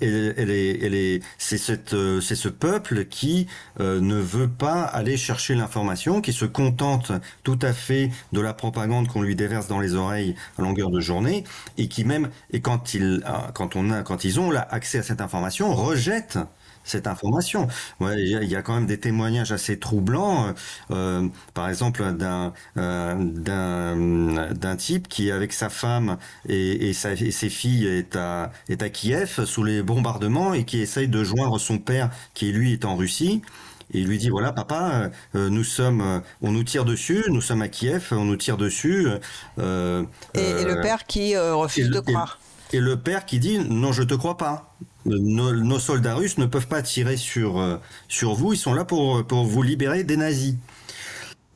elle, elle, est, elle est, c'est cette, c'est ce peuple qui ne veut pas aller chercher l'information, qui se contente tout à fait de la propagande qu'on lui déverse dans les oreilles à longueur de journée et qui même et quand ils quand on a quand ils ont là accès à cette information rejettent cette information. Ouais, il y a quand même des témoignages assez troublants, euh, par exemple d'un euh, d'un d'un type qui avec sa femme et, et, sa, et, ses filles est à est à Kiev sous les bombardements et qui essaye de joindre son père qui lui est en Russie et il lui dit voilà papa, euh, nous sommes, euh, on nous tire dessus, nous sommes à Kiev, on nous tire dessus. Euh, et, le père qui refuse de croire. Et, le père qui dit non je te crois pas. Nos, soldats russes ne peuvent pas tirer sur sur vous, ils sont là pour pour vous libérer des nazis.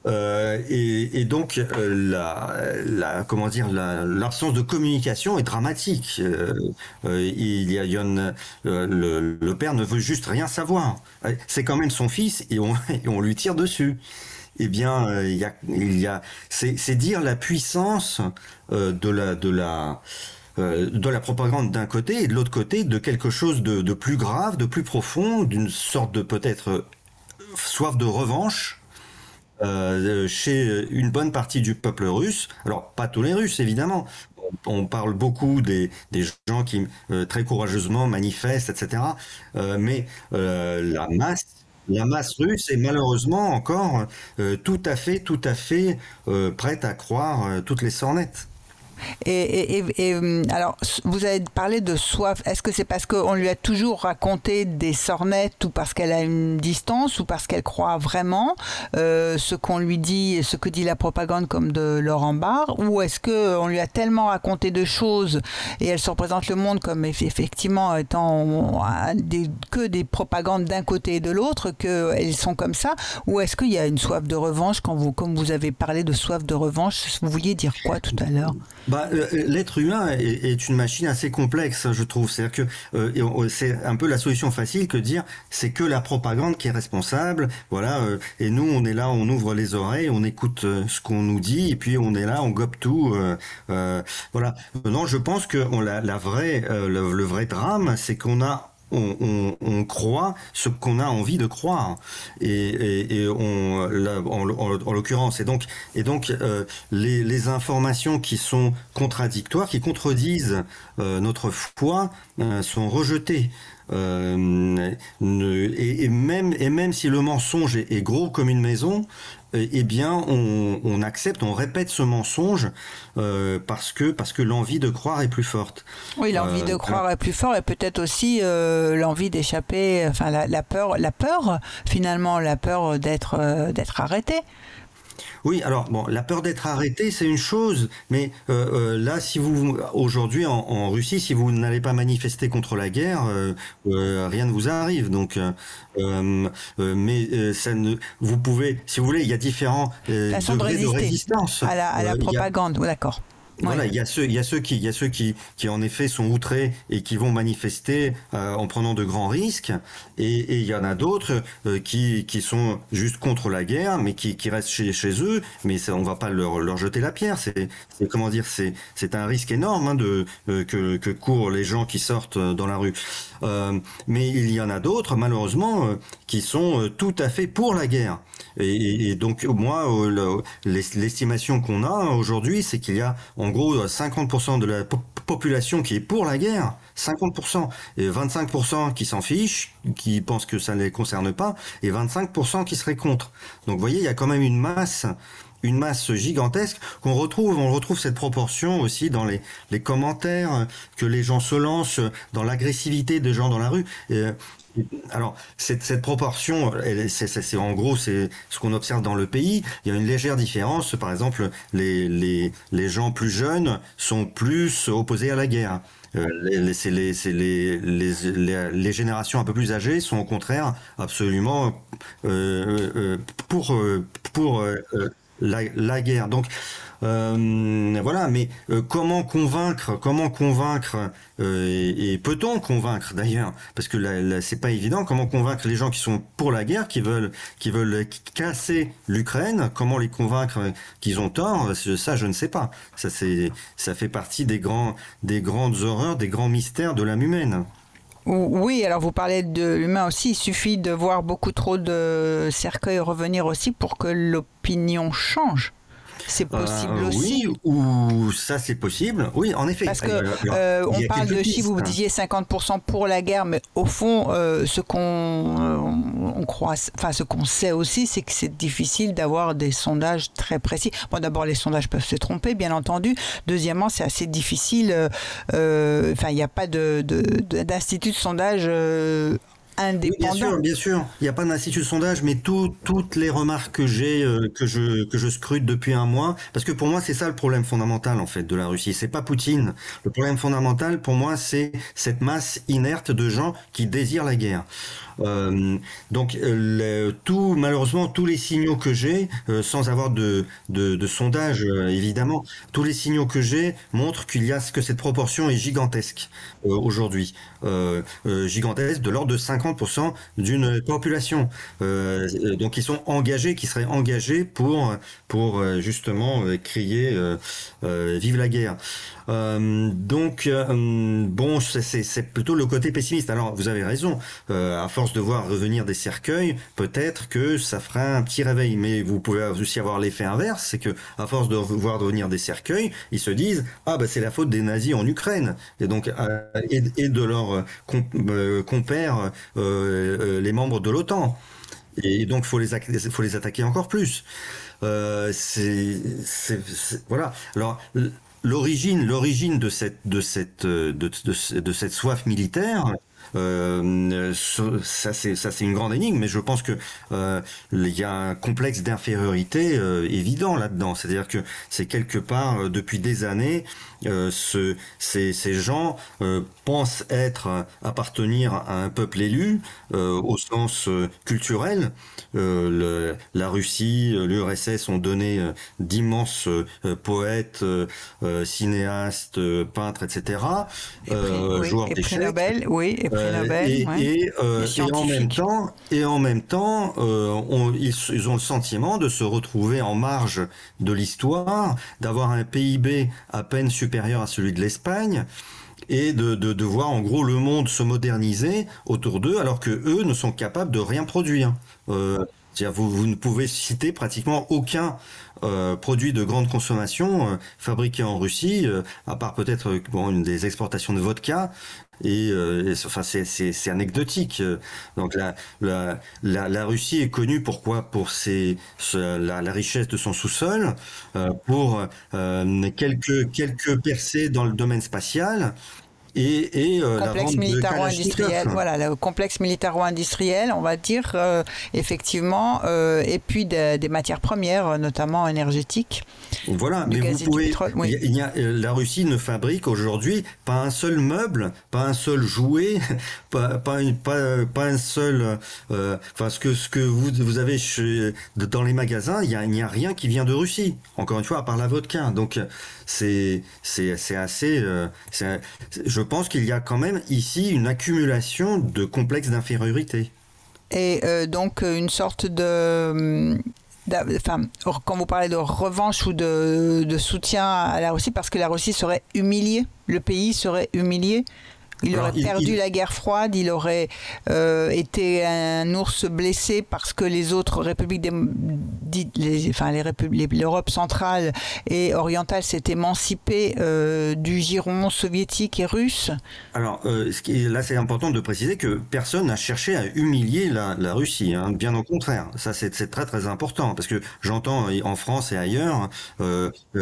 Euh, et, donc euh, la, la, comment dire l'absence de communication est dramatique. Euh, euh il y a, le, père ne veut juste rien savoir. C'est quand même son fils et on, <laughs> on lui tire dessus. Eh bien, il y a, il y a c'est dire la puissance de la de la de la propagande d'un côté et de l'autre côté de quelque chose de, plus grave, de plus profond, d'une sorte de peut-être soif de revanche euh, chez une bonne partie du peuple russe. Alors, pas tous les Russes, évidemment. On parle beaucoup des, gens qui euh, très courageusement manifestent, etc. Euh, mais euh, la masse la masse russe est malheureusement encore euh, tout à fait, tout à fait prête à croire toutes les sornettes. Et, hum, alors, vous avez parlé de soif. Est-ce que c'est parce qu'on lui a toujours raconté des sornettes ou parce qu'elle a une distance ou parce qu'elle croit vraiment euh, ce qu'on lui dit, ce que dit la propagande comme de Laurent Barre Ou est-ce qu'on lui a tellement raconté de choses et elle se représente le monde comme effectivement étant que des propagandes d'un côté et de l'autre, qu'elles sont comme ça Ou est-ce qu'il y a une soif de revanche quand vous, comme vous avez parlé de soif de revanche, vous vouliez dire quoi tout à l'heure? Bah, euh, L'être humain est, une machine assez complexe, je trouve. C'est-à-dire que euh, c'est un peu la solution facile que dire c'est que la propagande qui est responsable. Voilà. Euh, et nous, on est là, on ouvre les oreilles, on écoute euh, ce qu'on nous dit, et puis on est là, on gobe tout. Euh, voilà. Non, je pense que la, vraie, le vrai drame, c'est qu'on a on, croit ce qu'on a envie de croire. Et, on, là, en, en, en l'occurrence. Et donc euh, les, informations qui sont contradictoires qui contredisent euh, notre foi euh, sont rejetées. Et, même si le mensonge est gros comme une maison eh bien, on, on, accepte, on répète ce mensonge euh, parce que parce que l'envie de croire est plus forte. Oui, l'envie euh, de croire est plus forte et peut-être aussi euh, l'envie d'échapper, enfin la, la, peur, la peur finalement, la peur d'être d'être arrêté. Oui, alors bon, la peur d'être arrêté, c'est une chose, mais euh, euh, là, si vous aujourd'hui en, en, Russie, si vous n'allez pas manifester contre la guerre, euh, euh rien ne vous arrive. Donc, euh, mais ça ne, vous pouvez, si vous voulez, il y a différents degrés de, résistance à la, à la propagande. D'accord. Voilà, il y a ceux, il y a ceux qui, il y a ceux qui, qui en effet sont outrés et qui vont manifester euh, en prenant de grands risques, et, il y en a d'autres euh, qui, qui sont juste contre la guerre, mais qui, qui restent chez, chez eux, mais ça, on va pas leur, leur jeter la pierre. C'est, comment dire, c'est, c'est un risque énorme hein, de euh, que, que courent les gens qui sortent dans la rue. mais il y en a d'autres, malheureusement, qui sont tout à fait pour la guerre. Et, donc moi, l'estimation qu'on a aujourd'hui, c'est qu'il y a gros 50% de la population qui est pour la guerre, 50%, et 25% qui s'en fichent, qui pensent que ça ne les concerne pas, et 25% qui seraient contre. Donc vous voyez, il y a quand même une masse une masse gigantesque qu'on retrouve, on retrouve cette proportion aussi dans les, les commentaires que les gens se lancent, dans l'agressivité des gens dans la rue. Alors, cette, cette proportion, c'est en gros, c'est ce qu'on observe dans le pays. Il y a une légère différence. Par exemple, les, les, les gens plus jeunes sont plus opposés à la guerre. Euh, les, les, les, générations un peu plus âgées sont au contraire absolument euh, euh, pour, pour la, la, guerre. Donc, euh, voilà, mais euh, comment convaincre, comment convaincre euh, et, peut-on convaincre d'ailleurs, parce que là, là c'est pas évident, comment convaincre les gens qui sont pour la guerre, qui veulent, qui veulent casser l'Ukraine, comment les convaincre qu'ils ont tort, ça je ne sais pas. Ça c'est, ça fait partie des grands, des grandes horreurs, des grands mystères de l'âme humaine. Oui, alors vous parlez de l'humain aussi, il suffit de voir beaucoup trop de cercueils revenir aussi pour que l'opinion change. C'est possible euh, aussi. Oui, ou ça c'est possible. Oui, en effet. Parce que euh, euh, on parle de chiffres, vous disiez 50% pour la guerre, mais au fond, ce qu'on on croit, enfin ce qu'on sait aussi, c'est que c'est difficile d'avoir des sondages très précis. Bon, d'abord les sondages peuvent se tromper, bien entendu. Deuxièmement, c'est assez difficile. Enfin, il n'y a pas de d'institut de, de, sondage bien sûr, bien sûr. Il n'y a pas d'institut de sondage, mais toutes les remarques que j'ai, euh, que je que je scrute depuis un mois, parce que pour moi c'est ça le problème fondamental en fait de la Russie. C'est pas Poutine. Le problème fondamental pour moi c'est cette masse inerte de gens qui désirent la guerre. Euh, donc le, tout malheureusement tous les signaux que j'ai, euh, sans avoir de sondage euh, évidemment, tous les signaux que j'ai montrent qu'il y a que cette proportion est gigantesque euh, aujourd'hui, gigantesque de l'ordre de 50% d'une population. donc ils sont engagés, qui seraient engagés pour pour justement crier vive la guerre. Euh, donc, euh, bon, c'est plutôt le côté pessimiste. Alors, vous avez raison. Euh, à force de voir revenir des cercueils, peut-être que ça fera un petit réveil. Mais vous pouvez aussi avoir l'effet inverse, c'est que à force de voir revenir des cercueils, ils se disent ah bah c'est la faute des nazis en Ukraine et donc et, et, de leurs compères les membres de l'OTAN. Et donc faut les faut les attaquer encore plus. Euh, voilà. Alors l'origine, l'origine de cette, de cette, de, de cette soif militaire, euh, ça c'est ça c'est une grande énigme, mais je pense que euh, il y a un complexe d'infériorité euh, évident là-dedans. C'est-à-dire que c'est quelque part euh, depuis des années, euh, ce, ces, ces gens pensent être appartenir à un peuple élu au sens culturel. Le, la Russie, l'URSS ont donné d'immenses poètes, cinéastes, peintres, etc. Et prix, joueurs d'échecs. Nobel, oui. Et et, euh, et, en même temps, et en même temps, euh, ils, ont le sentiment de se retrouver en marge de l'histoire, d'avoir un PIB à peine supérieur à celui de l'Espagne et de, de, de, voir en gros le monde se moderniser autour d'eux alors que eux ne sont capables de rien produire. Euh, vous, vous, ne pouvez citer pratiquement aucun euh, produit de grande consommation euh, fabriqué en Russie, euh, à part peut-être bon, une des exportations de vodka. Et, et enfin, c'est anecdotique. Donc la, la, la, la, Russie est connue pourquoi pour ses, la, la richesse de son sous-sol, pour quelques quelques percées dans le domaine spatial et, et complexe militaro-industriel. Voilà, le complexe militaro-industriel, on va dire effectivement, et puis des, matières premières, notamment énergétiques. Voilà, mais vous pouvez. il y a, la Russie ne fabrique aujourd'hui pas un seul meuble, pas un seul jouet, <laughs> pas, pas, pas, pas un seul. Enfin, ce que ce que vous vous avez dans les magasins, il n'y a, a rien qui vient de Russie. Encore une fois, à part la vodka. Donc c'est c'est assez. Euh, je pense qu'il y a quand même ici une accumulation de complexes d'infériorité. Et euh, donc une sorte de Enfin, quand vous parlez de revanche ou de, de, soutien à la Russie, parce que la Russie serait humiliée, le pays serait humilié il aurait perdu la guerre froide, il aurait euh, été un ours blessé parce que les autres républiques, les, enfin l'Europe centrale et orientale s'est émancipée euh, du giron soviétique et russe. Alors euh, là, c'est important de préciser que personne n'a cherché à humilier la, Russie, hein. bien au contraire. Ça, c'est très très important parce que j'entends en France et ailleurs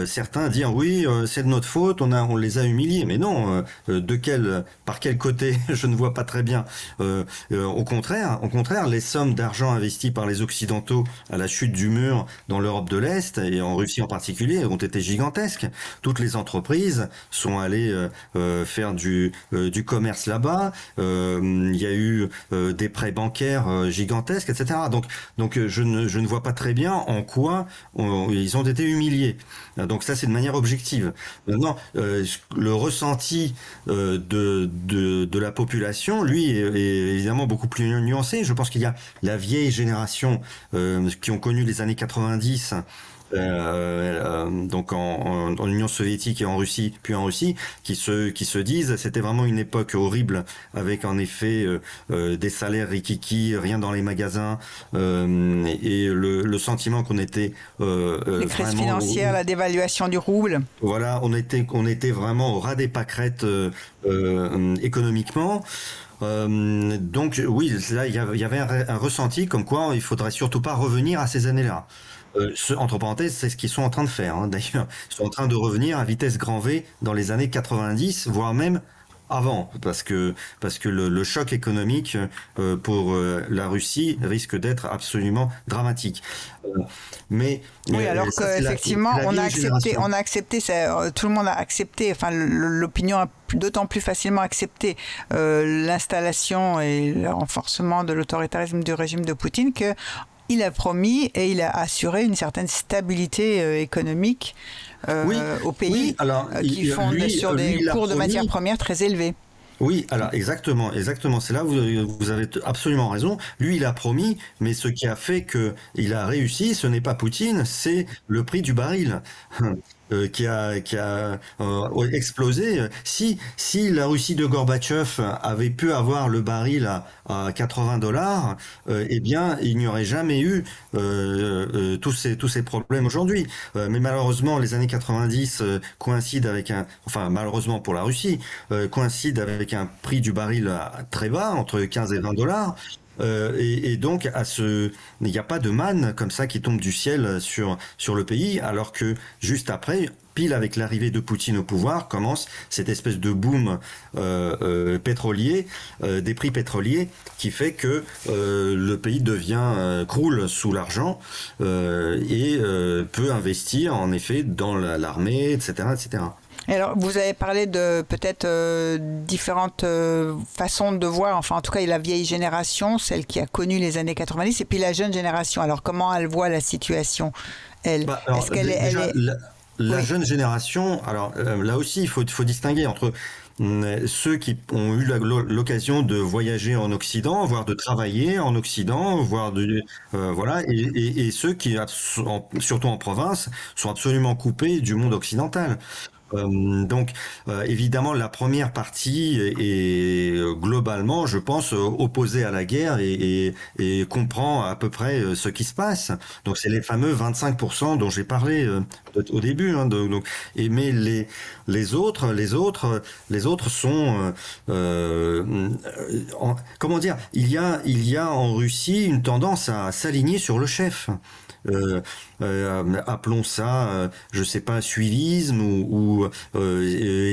certains dire oui, c'est de notre faute, on a, on les a humiliés, mais non. de quel par quel côté <laughs> je ne vois pas très bien. Euh, euh, au contraire, au contraire, les sommes d'argent investies par les occidentaux à la chute du mur dans l'Europe de l'Est et en Russie en particulier ont été gigantesques. Toutes les entreprises sont allées euh, faire du du commerce là-bas. Il y a eu des prêts bancaires gigantesques, etc. Donc donc je ne je ne vois pas très bien en quoi ils ont été humiliés. Donc ça c'est de manière objective. Maintenant le ressenti de de, la population, lui, est, évidemment beaucoup plus nuancé. Je pense qu'il y a la vieille génération euh, qui ont connu les années 90 euh, euh, donc en, Union soviétique et en Russie, puis en Russie, qui se qui se disent c'était vraiment une époque horrible avec en effet euh, des salaires rikiki, rien dans les magasins et le, sentiment qu'on était les crises financières, la dévaluation du rouble. Voilà, on était on était vraiment au ras des pâquerettes économiquement. donc oui, là il y avait un, un, ressenti comme quoi il faudrait surtout pas revenir à ces années-là. Euh, entre parenthèses, c'est ce qu'ils sont en train de faire. Hein, d'ailleurs, ils sont en train de revenir à vitesse grand V dans les années 90, voire même avant, parce que parce que le, choc économique euh, pour euh, la Russie risque d'être absolument dramatique. mais oui, alors qu'effectivement, on a accepté, on a accepté, tout le monde a accepté. Enfin, l'opinion a d'autant plus facilement accepté l'installation et le renforcement de l'autoritarisme du régime de Poutine que il a promis et il a assuré une certaine stabilité euh, économique euh, au pays alors, euh, qui fonde sur des cours de matières premières très élevés. Oui, alors exactement, exactement. C'est là où vous avez absolument raison. Lui, il a promis, mais ce qui a fait que il a réussi, ce n'est pas Poutine, c'est le prix du baril. Euh, qui a, euh, explosé. Si, si la Russie de Gorbatchev avait pu avoir le baril à, à 80 dollars, euh, eh bien, il n'y aurait jamais eu tous, ces, tous ces problèmes aujourd'hui. mais malheureusement, les années 90 coïncident avec un, enfin malheureusement pour la Russie, coïncident avec un prix du baril très bas, entre 15 et 20 dollars. Euh, et, donc, à ce, il n'y a pas de manne comme ça qui tombe du ciel sur sur le pays, alors que juste après, pile avec l'arrivée de Poutine au pouvoir, commence cette espèce de boom euh, euh, pétrolier, des prix pétroliers, qui fait que le pays devient croule sous l'argent et peut investir en effet dans l'armée, etc., etc. Alors, vous avez parlé de peut-être euh, différentes euh, façons de voir, enfin en tout cas, il y a la vieille génération, celle qui a connu les années 90, et puis la jeune génération. Alors, comment elle voit la situation, elle? Bah, Est-ce qu'elle est, La, jeune génération, alors euh, là aussi, il faut, faut distinguer entre ceux qui ont eu l'occasion de voyager en Occident, voire de travailler en Occident, voire de voilà, et, et, ceux qui, surtout en province, sont absolument coupés du monde occidental. Euh, donc, euh, évidemment, la première partie est, globalement, je pense, opposée à la guerre et, comprend à peu près euh, ce qui se passe. Donc, c'est les fameux 25% dont j'ai parlé au début. Hein, donc, mais les les autres, les autres, les autres sont, comment dire, il y a il y a en Russie une tendance à s'aligner sur le chef. Euh, appelons ça, je sais pas, suivisme ou,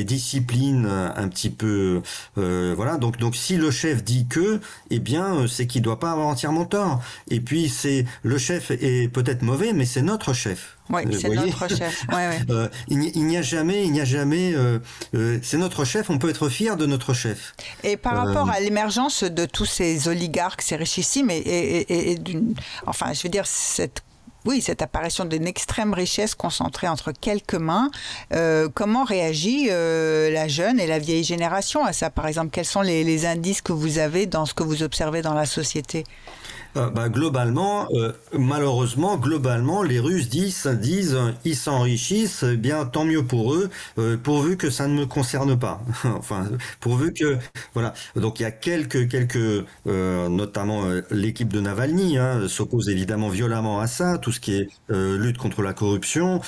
discipline un petit peu, voilà. Donc donc si le chef dit que, eh bien c'est qu'il doit pas avoir entièrement tort. Et puis c'est le chef est peut-être mauvais, mais c'est notre chef. Oui, c'est notre chef. <laughs> il n'y a jamais, il n'y a jamais. c'est notre chef. On peut être fier de notre chef. Et par rapport à l'émergence de tous ces oligarques, ces richissimes, et, et, et, enfin, je veux dire cette oui, cette apparition d'une extrême richesse concentrée entre quelques mains. Euh, comment réagit euh, la jeune et la vieille génération à ça? Par exemple, quels sont les, indices que vous avez dans ce que vous observez dans la société? Euh, bah, globalement, euh, malheureusement, globalement, les Russes disent, disent, ils s'enrichissent, eh bien tant mieux pour eux, euh, pourvu que ça ne me concerne pas. <laughs> enfin, pourvu que, voilà. Donc il y a quelques, quelques, notamment l'équipe de Navalny hein, s'oppose évidemment violemment à ça, tout ce qui est lutte contre la corruption.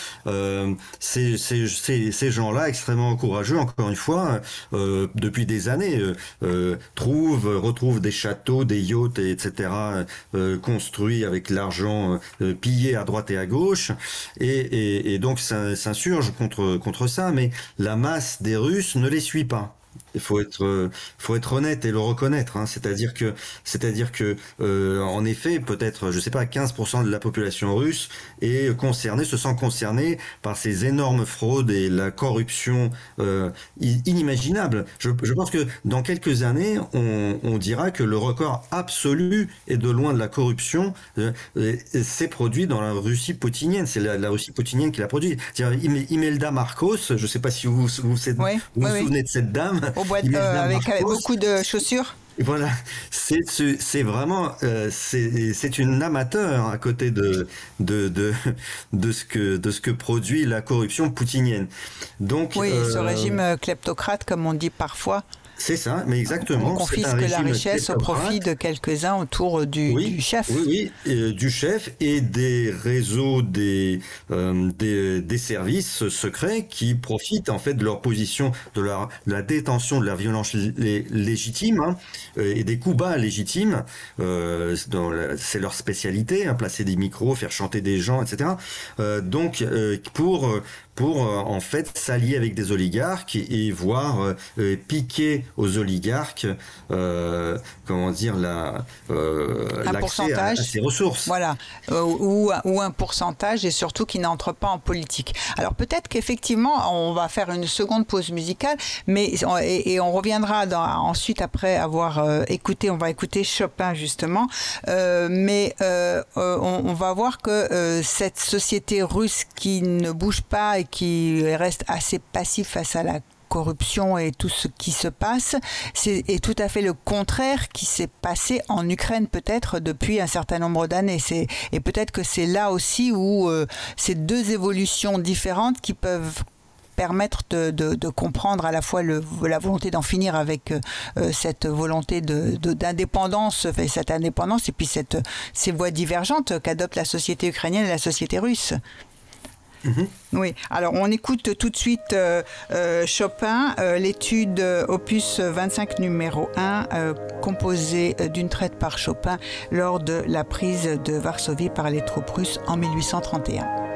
ces, ces, ces, ces gens-là, extrêmement courageux, encore une fois, depuis des années, trouvent, retrouvent des châteaux, des yachts, etc euh, construit avec l'argent euh, pillé à droite et à gauche, et, et, et donc s'insurge contre, contre ça, mais la masse des Russes ne les suit pas. Il faut être, faut être honnête et le reconnaître. Hein. C'est-à-dire que, c'est-à-dire que, euh, en effet, peut-être, je sais pas, 15% de la population russe est concernée, se sent concernée par ces énormes fraudes et la corruption euh, inimaginable. Je, je, pense que dans quelques années, on, on, dira que le record absolu est de loin de la corruption euh, c'est produit dans la Russie poutinienne. C'est la, Russie poutinienne qui l'a produit. Imelda Marcos, je sais pas si vous vous, vous, vous, souvenez de cette dame. Euh, avec, beaucoup de chaussures voilà, c'est vraiment euh, c'est une amateur à côté de de, de de ce que de ce que produit la corruption poutinienne. Donc oui, ce euh, régime kleptocrate comme on dit parfois. C'est ça, mais exactement. On confisque la richesse au profit de quelques-uns autour du, chef. Oui, oui, du chef et des réseaux, des, euh, des, services secrets qui profitent en fait de leur position, de, leur, la détention de la violence légitime hein, euh, et des coups bas légitimes. Euh, c'est leur spécialité, hein, placer des micros, faire chanter des gens, etc. donc, pour pour euh, en fait s'allier avec des oligarques et, voir euh, euh, piquer aux oligarques comment dire la l'accès à, ces ressources. Voilà. Ou, ou un pourcentage et surtout qui n'entre pas en politique. Alors peut-être qu'effectivement on va faire une seconde pause musicale mais et, on reviendra dans, ensuite après avoir écouté on va écouter Chopin justement. Mais on, on, va voir que cette société russe qui ne bouge pas qui reste assez passif face à la corruption et tout ce qui se passe, c'est tout à fait le contraire qui s'est passé en Ukraine peut-être depuis un certain nombre d'années. Et peut-être que c'est là aussi où euh, ces deux évolutions différentes qui peuvent permettre de, comprendre à la fois la volonté d'en finir avec euh, cette volonté d'indépendance, de, cette indépendance et puis ces voies divergentes qu'adopte la société ukrainienne et la société russe. Mhm. Oui, alors on écoute tout de suite euh, euh, Chopin, euh, l'étude opus 25 numéro 1, composée d'une traite par Chopin lors de la prise de Varsovie par les troupes russes en 1831.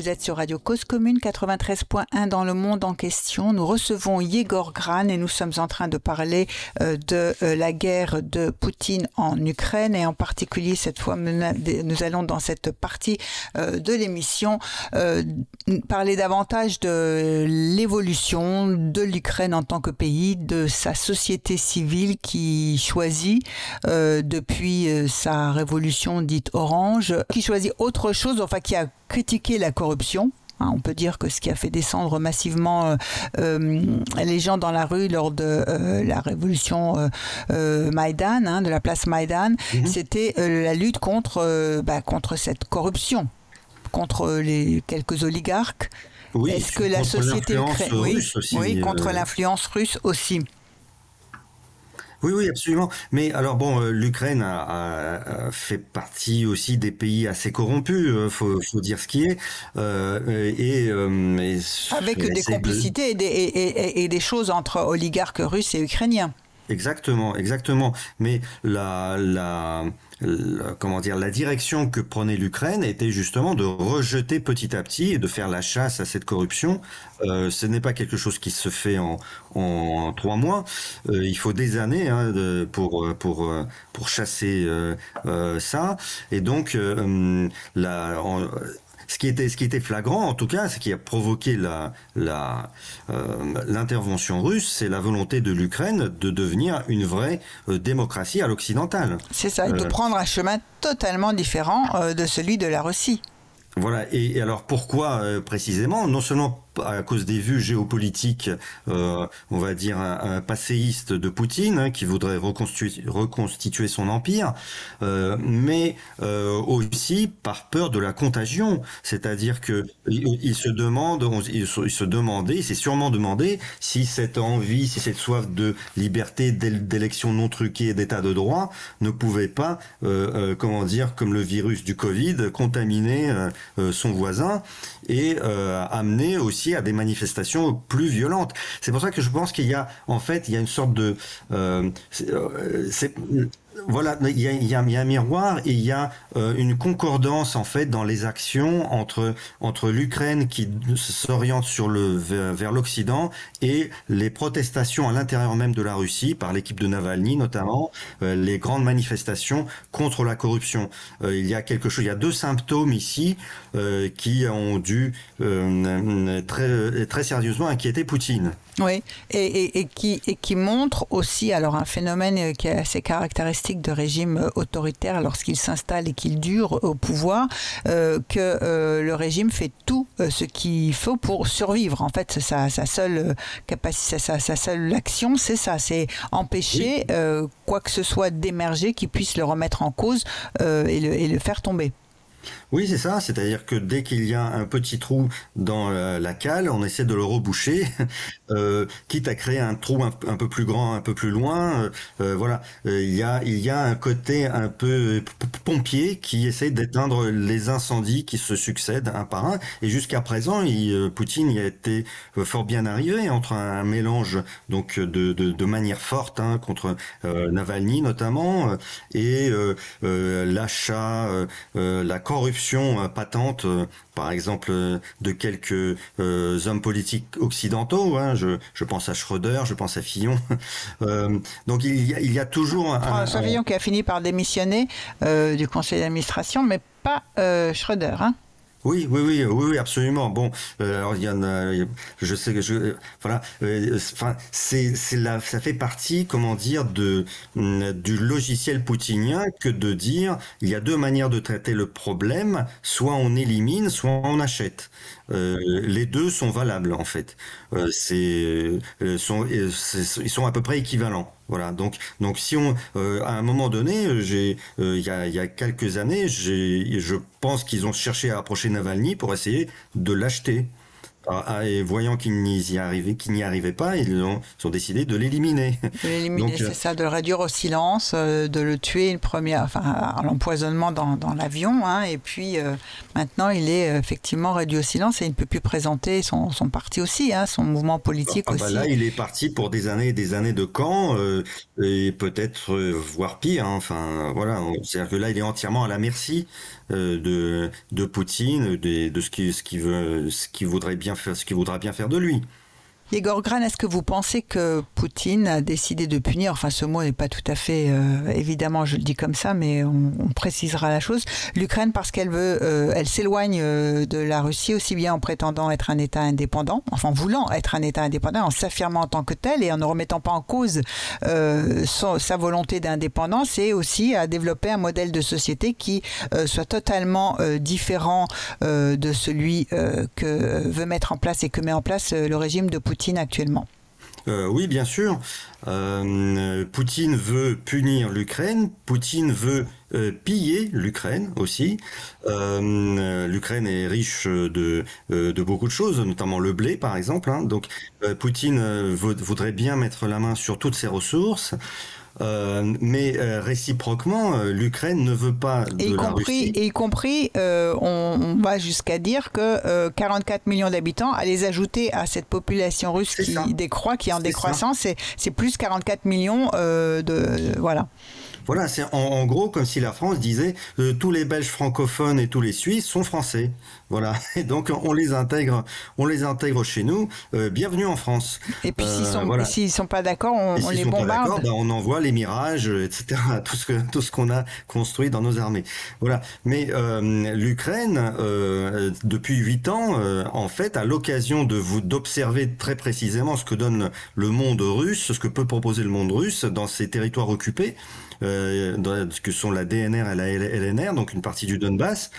Vous êtes sur Radio Cause Commune 93.1 dans le monde en question. Nous recevons Yegor Gran et nous sommes en train de parler euh, de euh, la guerre de Poutine en Ukraine et en particulier cette fois nous allons dans cette partie euh, de l'émission parler davantage de l'évolution de l'Ukraine en tant que pays, de sa société civile qui choisit depuis sa révolution dite orange, qui choisit autre chose, enfin qui a critiqué la corruption. Hein, on peut dire que ce qui a fait descendre massivement euh, euh, les gens dans la rue lors de euh, la révolution Maïdan, hein, de la place Maïdan, mhm. c'était la lutte contre, bah, contre cette corruption, contre les quelques oligarques. Oui, Est-ce que la société oui, oui, contre l'influence russe aussi. Oui, oui, absolument. Mais alors bon, euh, l'Ukraine a, fait partie aussi des pays assez corrompus, euh, faut, faut dire ce qui est. Euh, et, avec des complicités et des, et, et des choses entre oligarques russes et ukrainiens. Exactement, exactement. Mais la, la, comment dire, la direction que prenait l'Ukraine était justement de rejeter petit à petit et de faire la chasse à cette corruption. Euh, ce n'est pas quelque chose qui se fait en, trois mois. Euh, il faut des années hein, pour pour pour chasser euh, ça. Et donc la ce qui était, ce qui était flagrant, en tout cas, ce qui a provoqué la, la, euh, l'intervention russe, c'est la volonté de l'Ukraine de devenir une vraie euh, démocratie à l'occidentale. C'est ça, et de euh, prendre un chemin totalement différent de celui de la Russie. Voilà, et, alors pourquoi précisément? Non seulement à cause des vues géopolitiques, euh, on va dire, un, passéiste de Poutine hein, qui voudrait reconstituer, son empire, euh, mais euh, aussi par peur de la contagion. C'est-à-dire que il, se demande, demandait, il s'est sûrement demandé si cette envie, si cette soif de liberté, d'élection non truquée et d'état de droit ne pouvait pas, comment dire, comme le virus du Covid, contaminer son voisin et amener aussi à des manifestations plus violentes. C'est pour ça que je pense qu'il y a, en fait, il y a une sorte de, euh, euh, voilà, il y, a, un miroir et il y a euh, une concordance en fait dans les actions entre entre l'Ukraine qui s'oriente sur le vers, l'Occident et les protestations à l'intérieur même de la Russie par l'équipe de Navalny notamment, euh, les grandes manifestations contre la corruption. Euh, il y a quelque chose, il y a deux symptômes ici qui ont dû très très sérieusement inquiéter Poutine. Oui, et, et, qui, et qui montre aussi alors un phénomène qui est assez caractéristique de régime autoritaire lorsqu'il s'installe et qu'il dure au pouvoir, euh, que euh, le régime fait tout euh, ce qu'il faut pour survivre. En fait, sa, sa seule capacité, sa, sa seule action, c'est ça, c'est empêcher quoi que ce soit d'émerger qui puisse le remettre en cause et le, et le faire tomber. Oui, c'est ça. C'est-à-dire que dès qu'il y a un petit trou dans euh, la cale, on essaie de le reboucher, <laughs> euh, quitte à créer un trou un, peu plus grand, un peu plus loin. Euh, voilà, il y a il y a un côté un peu pompier qui essaie d'éteindre les incendies qui se succèdent un par un. Et jusqu'à présent, Poutine y a été fort bien arrivé entre un, mélange donc de, de, de manière forte hein, contre Navalny notamment et l'achat, la corruption euh, patente, euh, par exemple, euh, de quelques hommes politiques occidentaux. Hein. Je, je, pense à Schröder, je pense à Fillon. <laughs> donc il y, a, il y a toujours un, François Fillon qui a fini par démissionner du conseil d'administration, mais pas Schröder. Hein oui, oui, oui, oui, absolument. Bon, euh, alors il y en a, je sais que euh, voilà, euh, enfin, c'est, c'est ça fait partie, comment dire, de mm, du logiciel poutinien que de dire il y a deux manières de traiter le problème, soit on élimine, soit on achète. Euh, les deux sont valables en fait. Euh, sont, ils sont à peu près équivalents. Voilà. Donc, donc si on, euh, à un moment donné, j'ai, euh, il y, a, quelques années, je pense qu'ils ont cherché à approcher Navalny pour essayer de l'acheter. Ah, et voyant qu'ils n'y arrivaient, n'y arrivaient pas, ils ont, ont décidé de l'éliminer. De l'éliminer, c'est ça, de le réduire au silence, euh, de le tuer une première, enfin, à l'empoisonnement dans, dans l'avion, hein, et puis euh, maintenant il est effectivement réduit au silence et il ne peut plus présenter son, son parti aussi, hein, son mouvement politique ah, bah aussi. là, il est parti pour des années et des années de camp, euh, et peut-être voire pire. Hein, enfin, voilà, c'est-à-dire que là, il est entièrement à la merci de, de Poutine, de, de ce qui, ce qui veut, ce qui voudrait bien ce qui voudra bien faire de lui. Igor Gran, est-ce que vous pensez que Poutine a décidé de punir, enfin ce mot n'est pas tout à fait, euh, évidemment je le dis comme ça, mais on, précisera la chose, l'Ukraine parce qu'elle veut, euh, elle s'éloigne euh, de la Russie aussi bien en prétendant être un État indépendant, enfin en voulant être un État indépendant, en s'affirmant en tant que tel et en ne remettant pas en cause sa volonté d'indépendance et aussi à développer un modèle de société qui soit totalement différent de celui que veut mettre en place et que met en place le régime de Poutine actuellement euh, oui, bien sûr. Euh, Poutine veut punir l'Ukraine. Poutine veut euh, piller l'Ukraine aussi. L'Ukraine est riche de, beaucoup de choses, notamment le blé, par exemple. Hein. Donc, Poutine voudrait bien mettre la main sur toutes ses ressources. Euh, mais euh, réciproquement, euh, l'Ukraine ne veut pas de y la compris, Russie. Y compris, on, va jusqu'à dire que 44 millions d'habitants, à les ajouter à cette population russe qui décroît, qui est en décroissance, c'est plus 44 millions de... Voilà. Voilà, c'est en, gros comme si la France disait tous les Belges francophones et tous les Suisses sont français. Voilà, <laughs> et donc on les intègre, on les intègre chez nous. Euh, bienvenue en France. Et puis s'ils sont, euh, sont pas d'accord, on, les bombarde. Ben, on envoie les mirages, euh, etc. <laughs> Tout ce que tout ce qu'on a construit dans nos armées. Voilà. Mais l'Ukraine, depuis huit ans, en fait, à l'occasion de vous d'observer très précisément ce que donne le monde russe, ce que peut proposer le monde russe dans ces territoires occupés. Euh, que sont la DNR et la LNR, donc une partie du Donbass,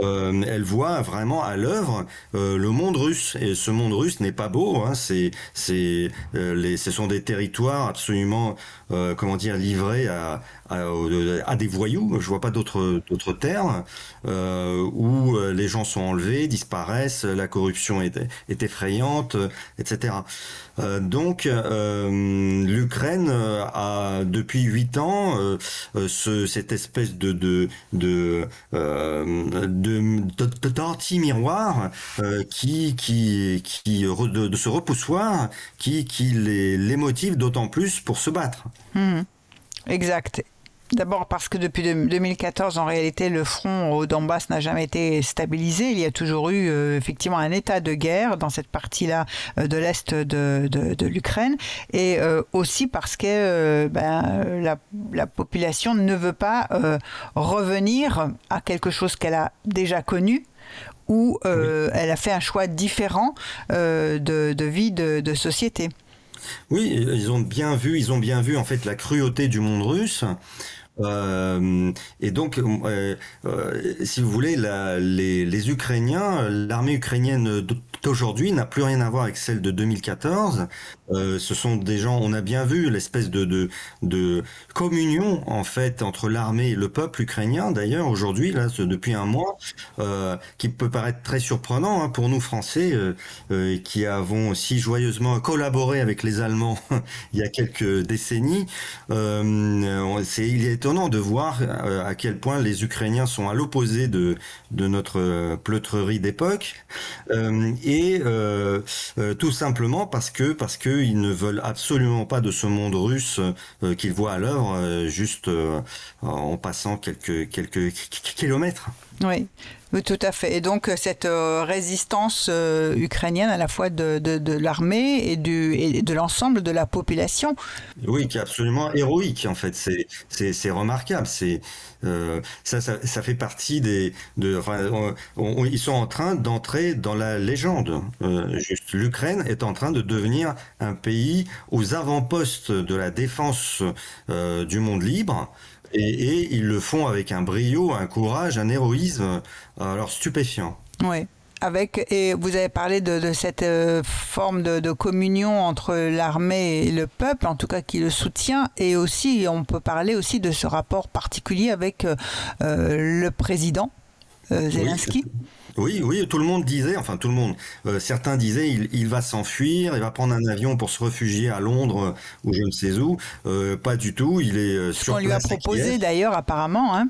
euh, elle voit vraiment à l'œuvre euh, le monde russe. Et ce monde russe n'est pas beau. Hein, c'est, c'est, les, ce sont des territoires absolument, comment dire, livrés à, à, des voyous. Je vois pas d'autres d'autres termes où les gens sont enlevés, disparaissent, la corruption est, est effrayante, etc. donc l'Ukraine a depuis huit ans euh, ce, cette espèce de de de euh, de, tortille miroir euh, qui qui de, ce repoussoir qui les, motive d'autant plus pour se battre. Mmh. Exact. D'abord parce que depuis 2014, en réalité, le front au Donbass n'a jamais été stabilisé. Il y a toujours eu euh, effectivement un état de guerre dans cette partie-là euh, de l'est de, de, l'Ukraine, et euh, aussi parce que ben, la, la, population ne veut pas revenir à quelque chose qu'elle a déjà connu où elle a fait un choix différent de, de, vie de, de société. Oui, ils ont bien vu, ils ont bien vu en fait la cruauté du monde russe. Euh, et donc, euh, euh, si vous voulez, les, Ukrainiens, l'armée ukrainienne d'aujourd'hui n'a plus rien à voir avec celle de 2014. Euh, ce sont des gens, on a bien vu l'espèce de, de, communion en fait entre l'armée et le peuple ukrainien. D'ailleurs, aujourd'hui, là, depuis un mois, euh, qui peut paraître très surprenant hein, pour nous Français, euh, qui avons si joyeusement collaboré avec les Allemands <laughs> il y a quelques décennies. c'est il est de voir à quel point les Ukrainiens sont à l'opposé de, de notre pleutrerie d'époque, et tout simplement parce que parce qu'ils ne veulent absolument pas de ce monde russe qu'ils voient à l'œuvre, juste en passant quelques quelques kilomètres. Oui. Oui, tout à fait. Et donc cette résistance ukrainienne à la fois de, de, l'armée et, du, et de l'ensemble de la population. Oui, qui est absolument héroïque en fait. C'est remarquable. C'est euh, ça, ça, ça, fait partie des. De, enfin, ils sont en train d'entrer dans la légende. Euh, juste, l'Ukraine est en train de devenir un pays aux avant-postes de la défense euh, du monde libre. Et, et, ils le font avec un brio, un courage, un héroïsme, alors stupéfiant. Oui. Avec, et vous avez parlé de, de cette euh, forme de, de, communion entre l'armée et le peuple, en tout cas qui le soutient, et aussi on peut parler aussi de ce rapport particulier avec euh, euh le président euh, Zelensky. Oui. Oui, tout le monde disait, enfin tout le monde, certains disaient il, il va s'enfuir, il va prendre un avion pour se réfugier à Londres ou je ne sais où. pas du tout, il est sur On lui a proposé d'ailleurs apparemment. Hein.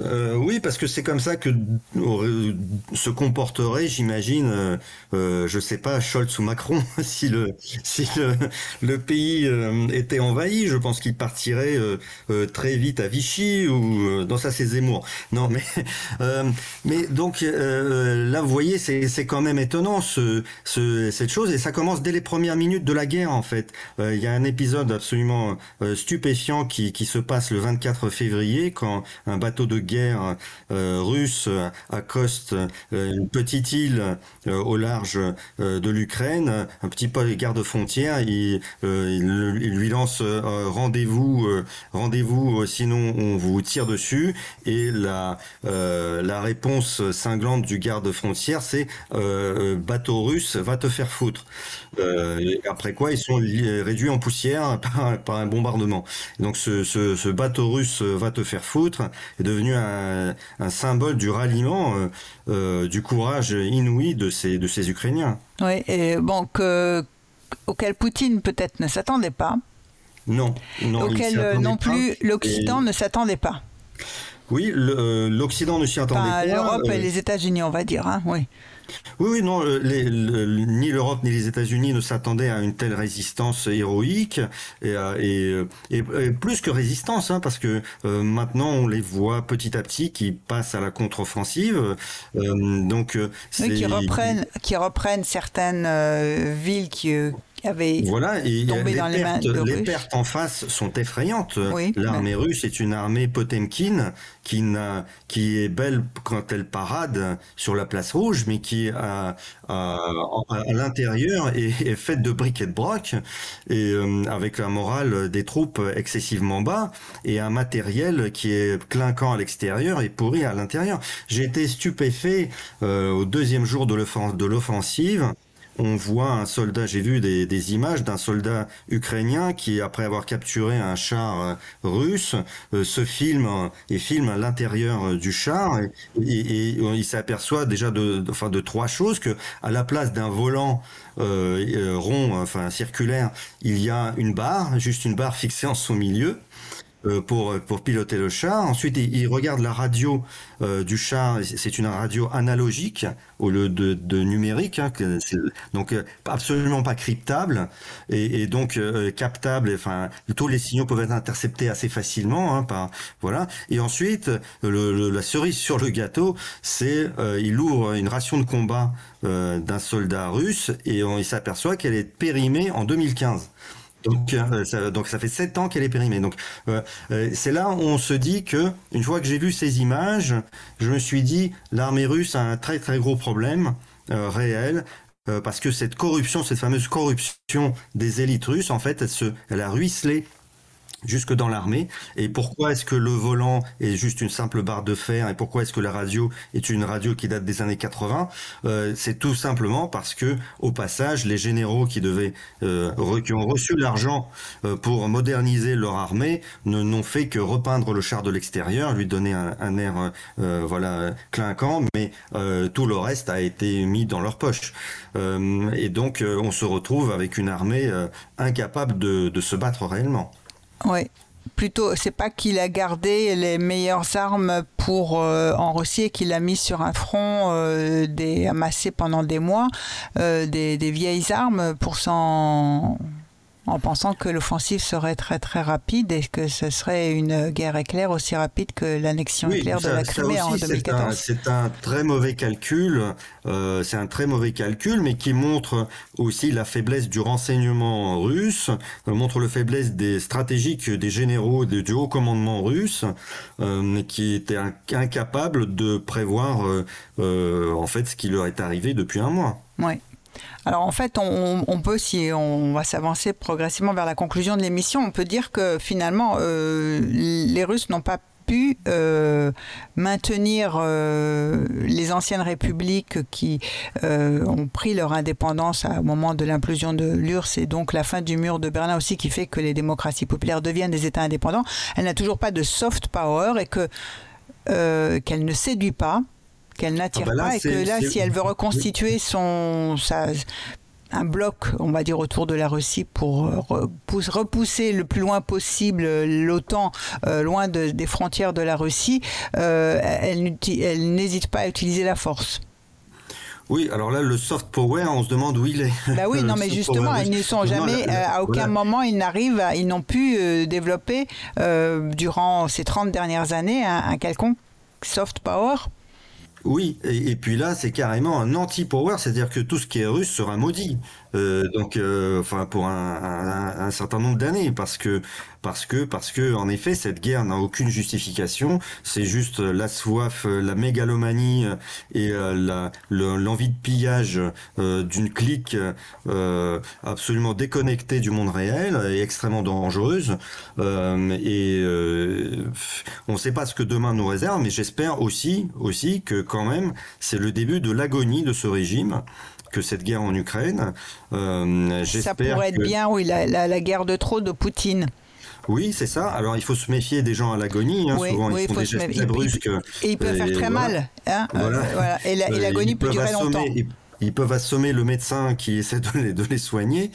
Euh, oui, parce que c'est comme ça que euh, se comporterait, j'imagine, euh, euh, je sais pas, Scholz ou Macron, <laughs> si le si le, le pays euh, était envahi. Je pense qu'il partirait très vite à Vichy ou dans ça c'est Zemmour. Non, mais <laughs> mais donc là, vous voyez, c'est quand même étonnant ce, ce cette chose et ça commence dès les premières minutes de la guerre en fait. Il y a un épisode absolument stupéfiant qui qui se passe le 24 février quand un bateau de guerre euh, russe accoste euh, une petite île euh, au large de l'Ukraine, un petit peu garde-frontière, il, il, lui lance rendez-vous, rendez-vous, sinon on vous tire dessus. Et la la réponse cinglante du garde-frontière, c'est bateau russe, va te faire foutre. après quoi, ils sont réduits en poussière <laughs> par, par un bombardement. Donc ce, ce, ce, bateau russe va te faire foutre est devenu un, un symbole du ralliement, euh, euh, du courage inouï de ces, de ces Ukrainiens. Oui, et bon, que, auquel Poutine peut-être ne s'attendait pas. Non, non auquel euh, non plus l'Occident ne s'attendait pas. Oui, l'Occident ne s'y attendait pas. L'Europe et les États-Unis, on va dire, hein, oui. Oui, oui, non, les, ni l'Europe ni les États-Unis ne s'attendaient à une telle résistance héroïque et, et, et, plus que résistance, hein, parce que euh, maintenant on les voit petit à petit qui passent à la contre-offensive. Euh, donc, euh, oui, qui reprennent, qui reprennent certaines villes qui avait voilà, et les, pertes, les pertes, en face sont effrayantes. L'armée russe est une armée Potemkin qui, est belle quand elle parade sur la place rouge, mais qui à, à, à l'intérieur <laughs> est, est, faite de briques et de broc, et euh, avec un moral des troupes excessivement bas et un matériel qui est clinquant à l'extérieur et pourri à l'intérieur. J'ai été stupéfait euh, au deuxième jour de l'offensive on voit un soldat, j'ai vu des, images d'un soldat ukrainien qui, après avoir capturé un char euh, russe, euh, se filme et filme l'intérieur du char et, il s'aperçoit déjà de, enfin, de trois choses que à la place d'un volant euh, rond, enfin circulaire, il y a une barre, juste une barre fixée en son milieu. Euh, pour, pour piloter le char. Ensuite, il, regarde la radio euh, du char. C'est une radio analogique au lieu de, de numérique, hein, donc euh, absolument pas cryptable et, et donc captable. Enfin, tous les signaux peuvent être interceptés assez facilement. Hein, par, voilà. Et ensuite, le, la cerise sur le gâteau, c'est il ouvre une ration de combat d'un soldat russe et on, il s'aperçoit qu'elle est périmée en 2015. Donc, euh, ça, donc ça fait sept ans qu'elle est périmée. Donc euh, euh, c'est là où on se dit que une fois que j'ai vu ces images, je me suis dit l'armée russe a un très très gros problème réel parce que cette corruption, cette fameuse corruption des élites russes, en fait, elle a ruisselé jusque dans l'armée. Et pourquoi est-ce que le volant est juste une simple barre de fer et pourquoi est-ce que la radio est une radio qui date des années 80 euh, C'est tout simplement parce que, au passage, les généraux qui devaient, euh, qui ont reçu l'argent euh, pour moderniser leur armée, ne n'ont fait que repeindre le char de l'extérieur, lui donner un, un air, voilà, clinquant, mais tout le reste a été mis dans leur poche. et donc, on se retrouve avec une armée incapable de, de se battre réellement. Oui. Plutôt, c'est pas qu'il a gardé les meilleures armes pour euh, en Russie et qu'il a mis sur un front euh, des amassé pendant des mois euh, des, des, vieilles armes pour s'en en pensant que l'offensive serait très très rapide et que ce serait une guerre éclair aussi rapide que l'annexion éclair de la Crimée en 2014. C'est un, très mauvais calcul, euh, c'est un très mauvais calcul, mais qui montre aussi la faiblesse du renseignement russe, euh, montre le faiblesse des stratégiques des généraux du haut commandement russe, euh, qui étaient incapables de prévoir euh, en fait ce qui leur est arrivé depuis un mois. Oui. Alors en fait, on, peut, si on va s'avancer progressivement vers la conclusion de l'émission, on peut dire que finalement, euh, les Russes n'ont pas pu euh, maintenir euh, les anciennes républiques qui ont pris leur indépendance au moment de l'implosion de l'URSS et donc la fin du mur de Berlin aussi qui fait que les démocraties populaires deviennent des États indépendants. Elle n'a toujours pas de soft power et que qu'elle ne séduit pas qu'elle n'attire ah bah pas et que là, si elle veut reconstituer son, sa, un bloc, on va dire, autour de la Russie pour repousser le plus loin possible l'OTAN loin des frontières de la Russie, elle, elle n'hésite pas à utiliser la force. Oui, alors là, le soft power, on se demande où il est. Bah oui, <laughs> non, mais justement, ils ne sont jamais, euh, à aucun moment, ils n'arrivent, ils n'ont pu euh, développer euh, durant ces 30 dernières années un quelconque soft power. Oui, et, puis là, c'est carrément un anti-power, c'est-à-dire que tout ce qui est russe sera maudit. Euh, donc, euh, enfin, pour un, certain nombre d'années, parce que, parce que, parce que, en effet, cette guerre n'a aucune justification. C'est juste la soif, la mégalomanie et euh, l'envie de pillage d'une clique absolument déconnectée du monde réel et extrêmement dangereuse. et on ne sait pas ce que demain nous réserve, mais j'espère aussi, aussi que quand même, c'est le début de l'agonie de ce régime que cette guerre en Ukraine. Euh, ça pourrait être bien, oui, la, guerre de trop de Poutine. Oui, c'est ça. Alors, il faut se méfier des gens à l'agonie. Hein. Souvent, ils font des gestes très brusques. Et ils peuvent faire très mal. Hein. Euh, et l'agonie peut durer longtemps ils peuvent assommer le médecin qui essaie de les, de les soigner,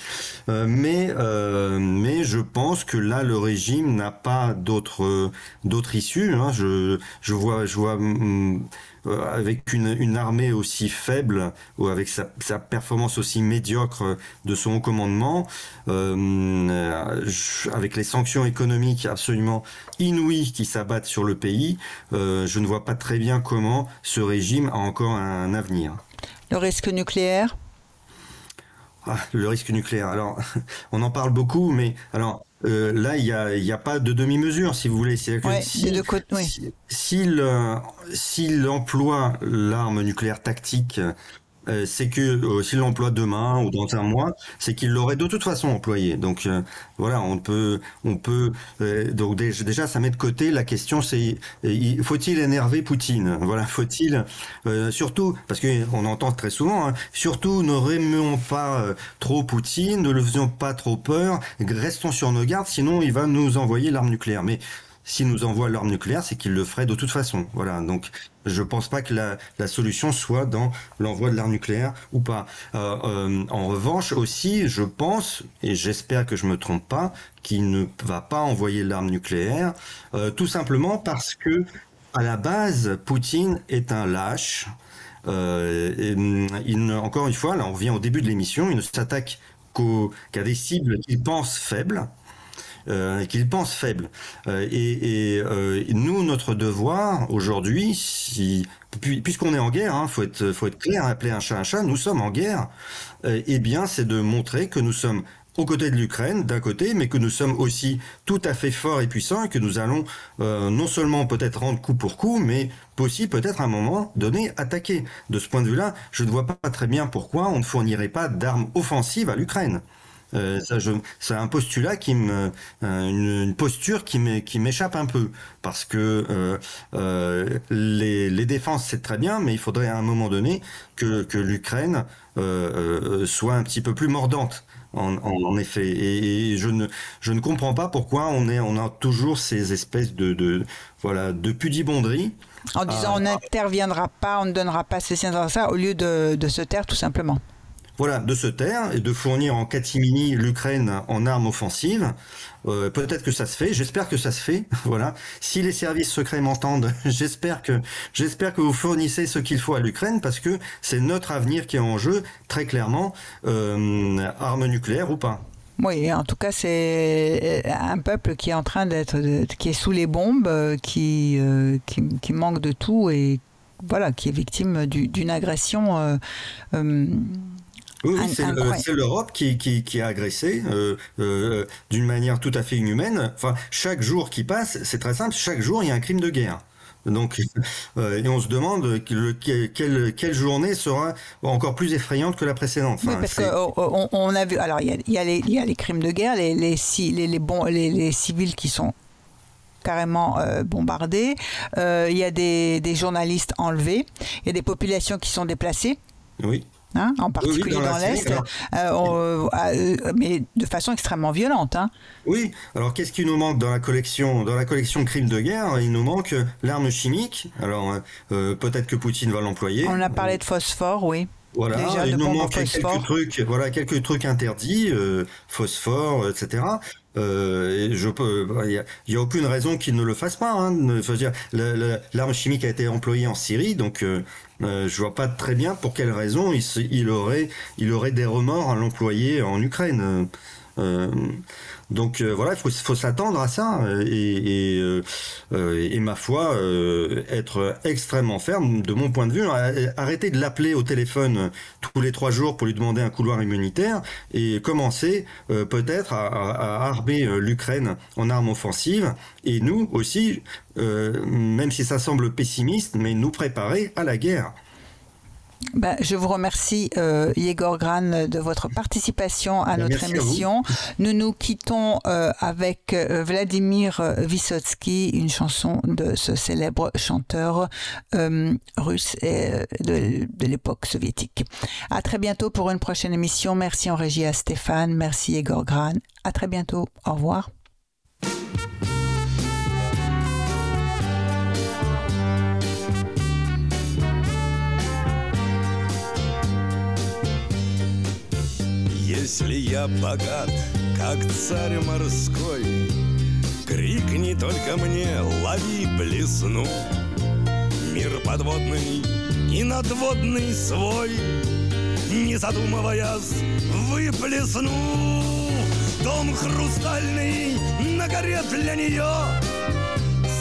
euh, mais euh, mais je pense que là le régime n'a pas d'autre d'autre issue. Hein. Je je vois je vois mm, euh, avec une, une, armée aussi faible ou avec sa, sa, performance aussi médiocre de son commandement, euh, avec les sanctions économiques absolument inouïes qui s'abattent sur le pays, euh, je ne vois pas très bien comment ce régime a encore un avenir. Le risque nucléaire? Ah, Le risque nucléaire. Alors, <laughs> on en parle beaucoup, mais alors euh, là, il n'y a, y a, pas de demi-mesure, si vous voulez. si, S'il emploie l'arme nucléaire tactique euh, c'est que euh, s'il l'emploie demain ou dans un mois, c'est qu'il l'aurait de toute façon employé. Donc euh, voilà, on peut, on peut. donc déjà, ça met de côté la question, c'est faut-il énerver Poutine? Voilà, faut-il surtout parce que on entend très souvent, hein, surtout ne remuons pas trop Poutine, ne le faisons pas trop peur, restons sur nos gardes, sinon il va nous envoyer l'arme nucléaire. Mais s'il nous envoie l'arme nucléaire, c'est qu'il le ferait de toute façon. Voilà. Donc, je pense pas que la, solution soit dans l'envoi de l'arme nucléaire ou pas. Euh, euh, en revanche, aussi, je pense et j'espère que je me trompe pas, qu'il ne va pas envoyer l'arme nucléaire, euh, tout simplement parce que à la base, Poutine est un lâche. Et, il, encore une fois, là, on revient au début de l'émission, il ne s'attaque qu'à des cibles qu'il pense faibles euh, qu'il pense faible. Euh, et, euh, nous, notre devoir aujourd'hui, si, puisqu'on est en guerre, hein, faut être, clair, appeler un chat un chat, nous sommes en guerre. eh bien, c'est de montrer que nous sommes aux côtés de l'Ukraine d'un côté, mais que nous sommes aussi tout à fait forts et puissants et que nous allons non seulement peut-être rendre coup pour coup, mais aussi peut-être à un moment donné attaquer. De ce point de vue-là, je ne vois pas très bien pourquoi on ne fournirait pas d'armes offensives à l'Ukraine. Euh, ça, c'est un postulat qui me, euh, une, posture qui m'échappe un peu. Parce que euh, euh, les, les, défenses c'est très bien, mais il faudrait à un moment donné que, que l'Ukraine euh, soit un petit peu plus mordante. En, en, effet, et, je ne je ne comprends pas pourquoi on est on a toujours ces espèces de, de voilà de pudibonderie en disant on n'interviendra pas, on ne donnera pas ceci, ça, au lieu de, de se taire tout simplement voilà, de se taire et de fournir en catimini l'Ukraine en armes offensives. Euh, peut-être que ça se fait, j'espère que ça se fait. <laughs> Voilà. Si les services secrets m'entendent, <laughs> j'espère que j'espère que vous fournissez ce qu'il faut à l'Ukraine parce que c'est notre avenir qui est en jeu, très clairement, euh, armes nucléaires ou pas. Oui, en tout cas, c'est un peuple qui est en train d'être, qui est sous les bombes, euh, qui, manque de tout et voilà, qui est victime d'une agression oui, c'est l'Europe qui, qui, qui, a agressé euh, euh, d'une manière tout à fait inhumaine. Enfin, chaque jour qui passe, c'est très simple, chaque jour il y a un crime de guerre. Donc, <laughs> euh, et on se demande quelle, quelle, journée sera encore plus effrayante que la précédente. oui, parce qu'on on a vu. Alors, il y a, y les, il y a les crimes de guerre, les, civils qui sont carrément euh, bombardés. Euh, il y a des, des journalistes enlevés. Il y a des populations qui sont déplacées. Oui. Hein, en particulier dans, l'Est, euh, euh, euh, mais de façon extrêmement violente. Hein. Oui, alors qu'est-ce qui nous manque dans la collection Dans la collection crimes de guerre, il nous manque l'arme chimique. Alors peut-être que Poutine va l'employer. On a parlé de phosphore, oui. voilà, Déjà, il nous manque quelques trucs, voilà, quelques trucs interdits, euh, phosphore, etc. Euh, je peux, il il y a aucune raison qu'il ne le fasse pas. Hein. Faut dire, l'arme chimique a été employée en Syrie, donc euh, euh, je vois pas très bien pour quelle raison il aurait des remords à l'employer en Ukraine. Euh, donc euh, voilà, il faut, s'attendre à ça euh, euh, et ma foi, être extrêmement ferme de mon point de vue. Ar- Arrêter de l'appeler au téléphone tous les trois jours pour lui demander un couloir immunitaire et commencer peut-être à, à- à armer l'Ukraine en armes offensives et nous aussi, même si ça semble pessimiste, mais nous préparer à la guerre. Ben, je vous remercie, euh, Yegor Gran, de votre participation à Ben, notre à émission. Nous nous quittons euh, avec euh, Vladimir Vysotsky, une chanson de ce célèbre chanteur euh, russe et, euh, de, de l'époque soviétique. À très bientôt pour une prochaine émission. Merci en régie à Stéphane. Merci Yegor Gran. À très bientôt. Au revoir. Если я богат, как царь морской, Крикни только мне, лови блесну. Мир подводный и надводный свой, Не задумываясь, выплесну. Дом хрустальный на горе для нее,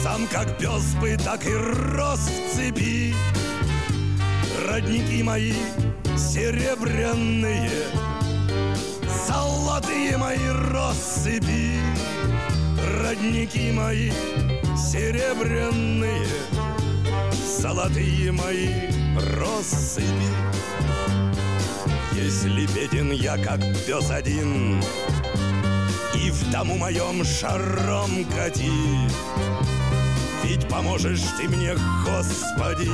Сам как пес бы, так и рос в цепи. Родники мои серебряные, мои россыпи, Родники мои серебряные, Золотые мои россыпи. Если беден я, как пес один, И в дому моем шаром кати, Ведь поможешь ты мне, Господи,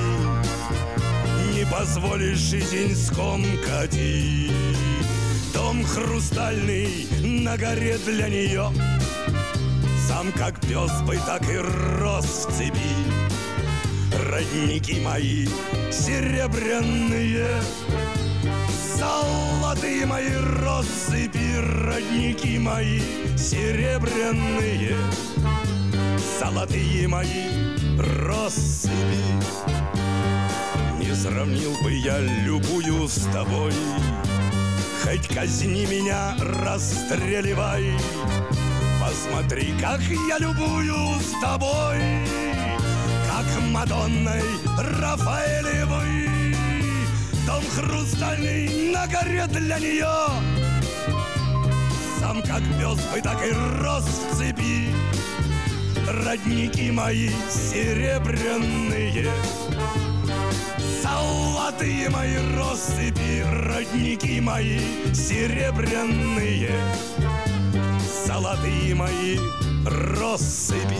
Не позволишь и деньском. Дом хрустальный на горе для нее, Сам как пес бы, так и рос в цепи. Родники мои серебряные, Золотые мои россыпи, родники мои серебряные, Золотые мои россыпи. Не сравнил бы я любую с тобой, Хоть казни меня, расстреливай. Посмотри, как я любую с тобой, Как Мадонной Рафаэлевой. Дом хрустальный на горе для нее, Сам как пес бы, так и рос в цепи. Родники мои серебряные, Золотые мои россыпи, родники мои серебряные, Золотые мои россыпи.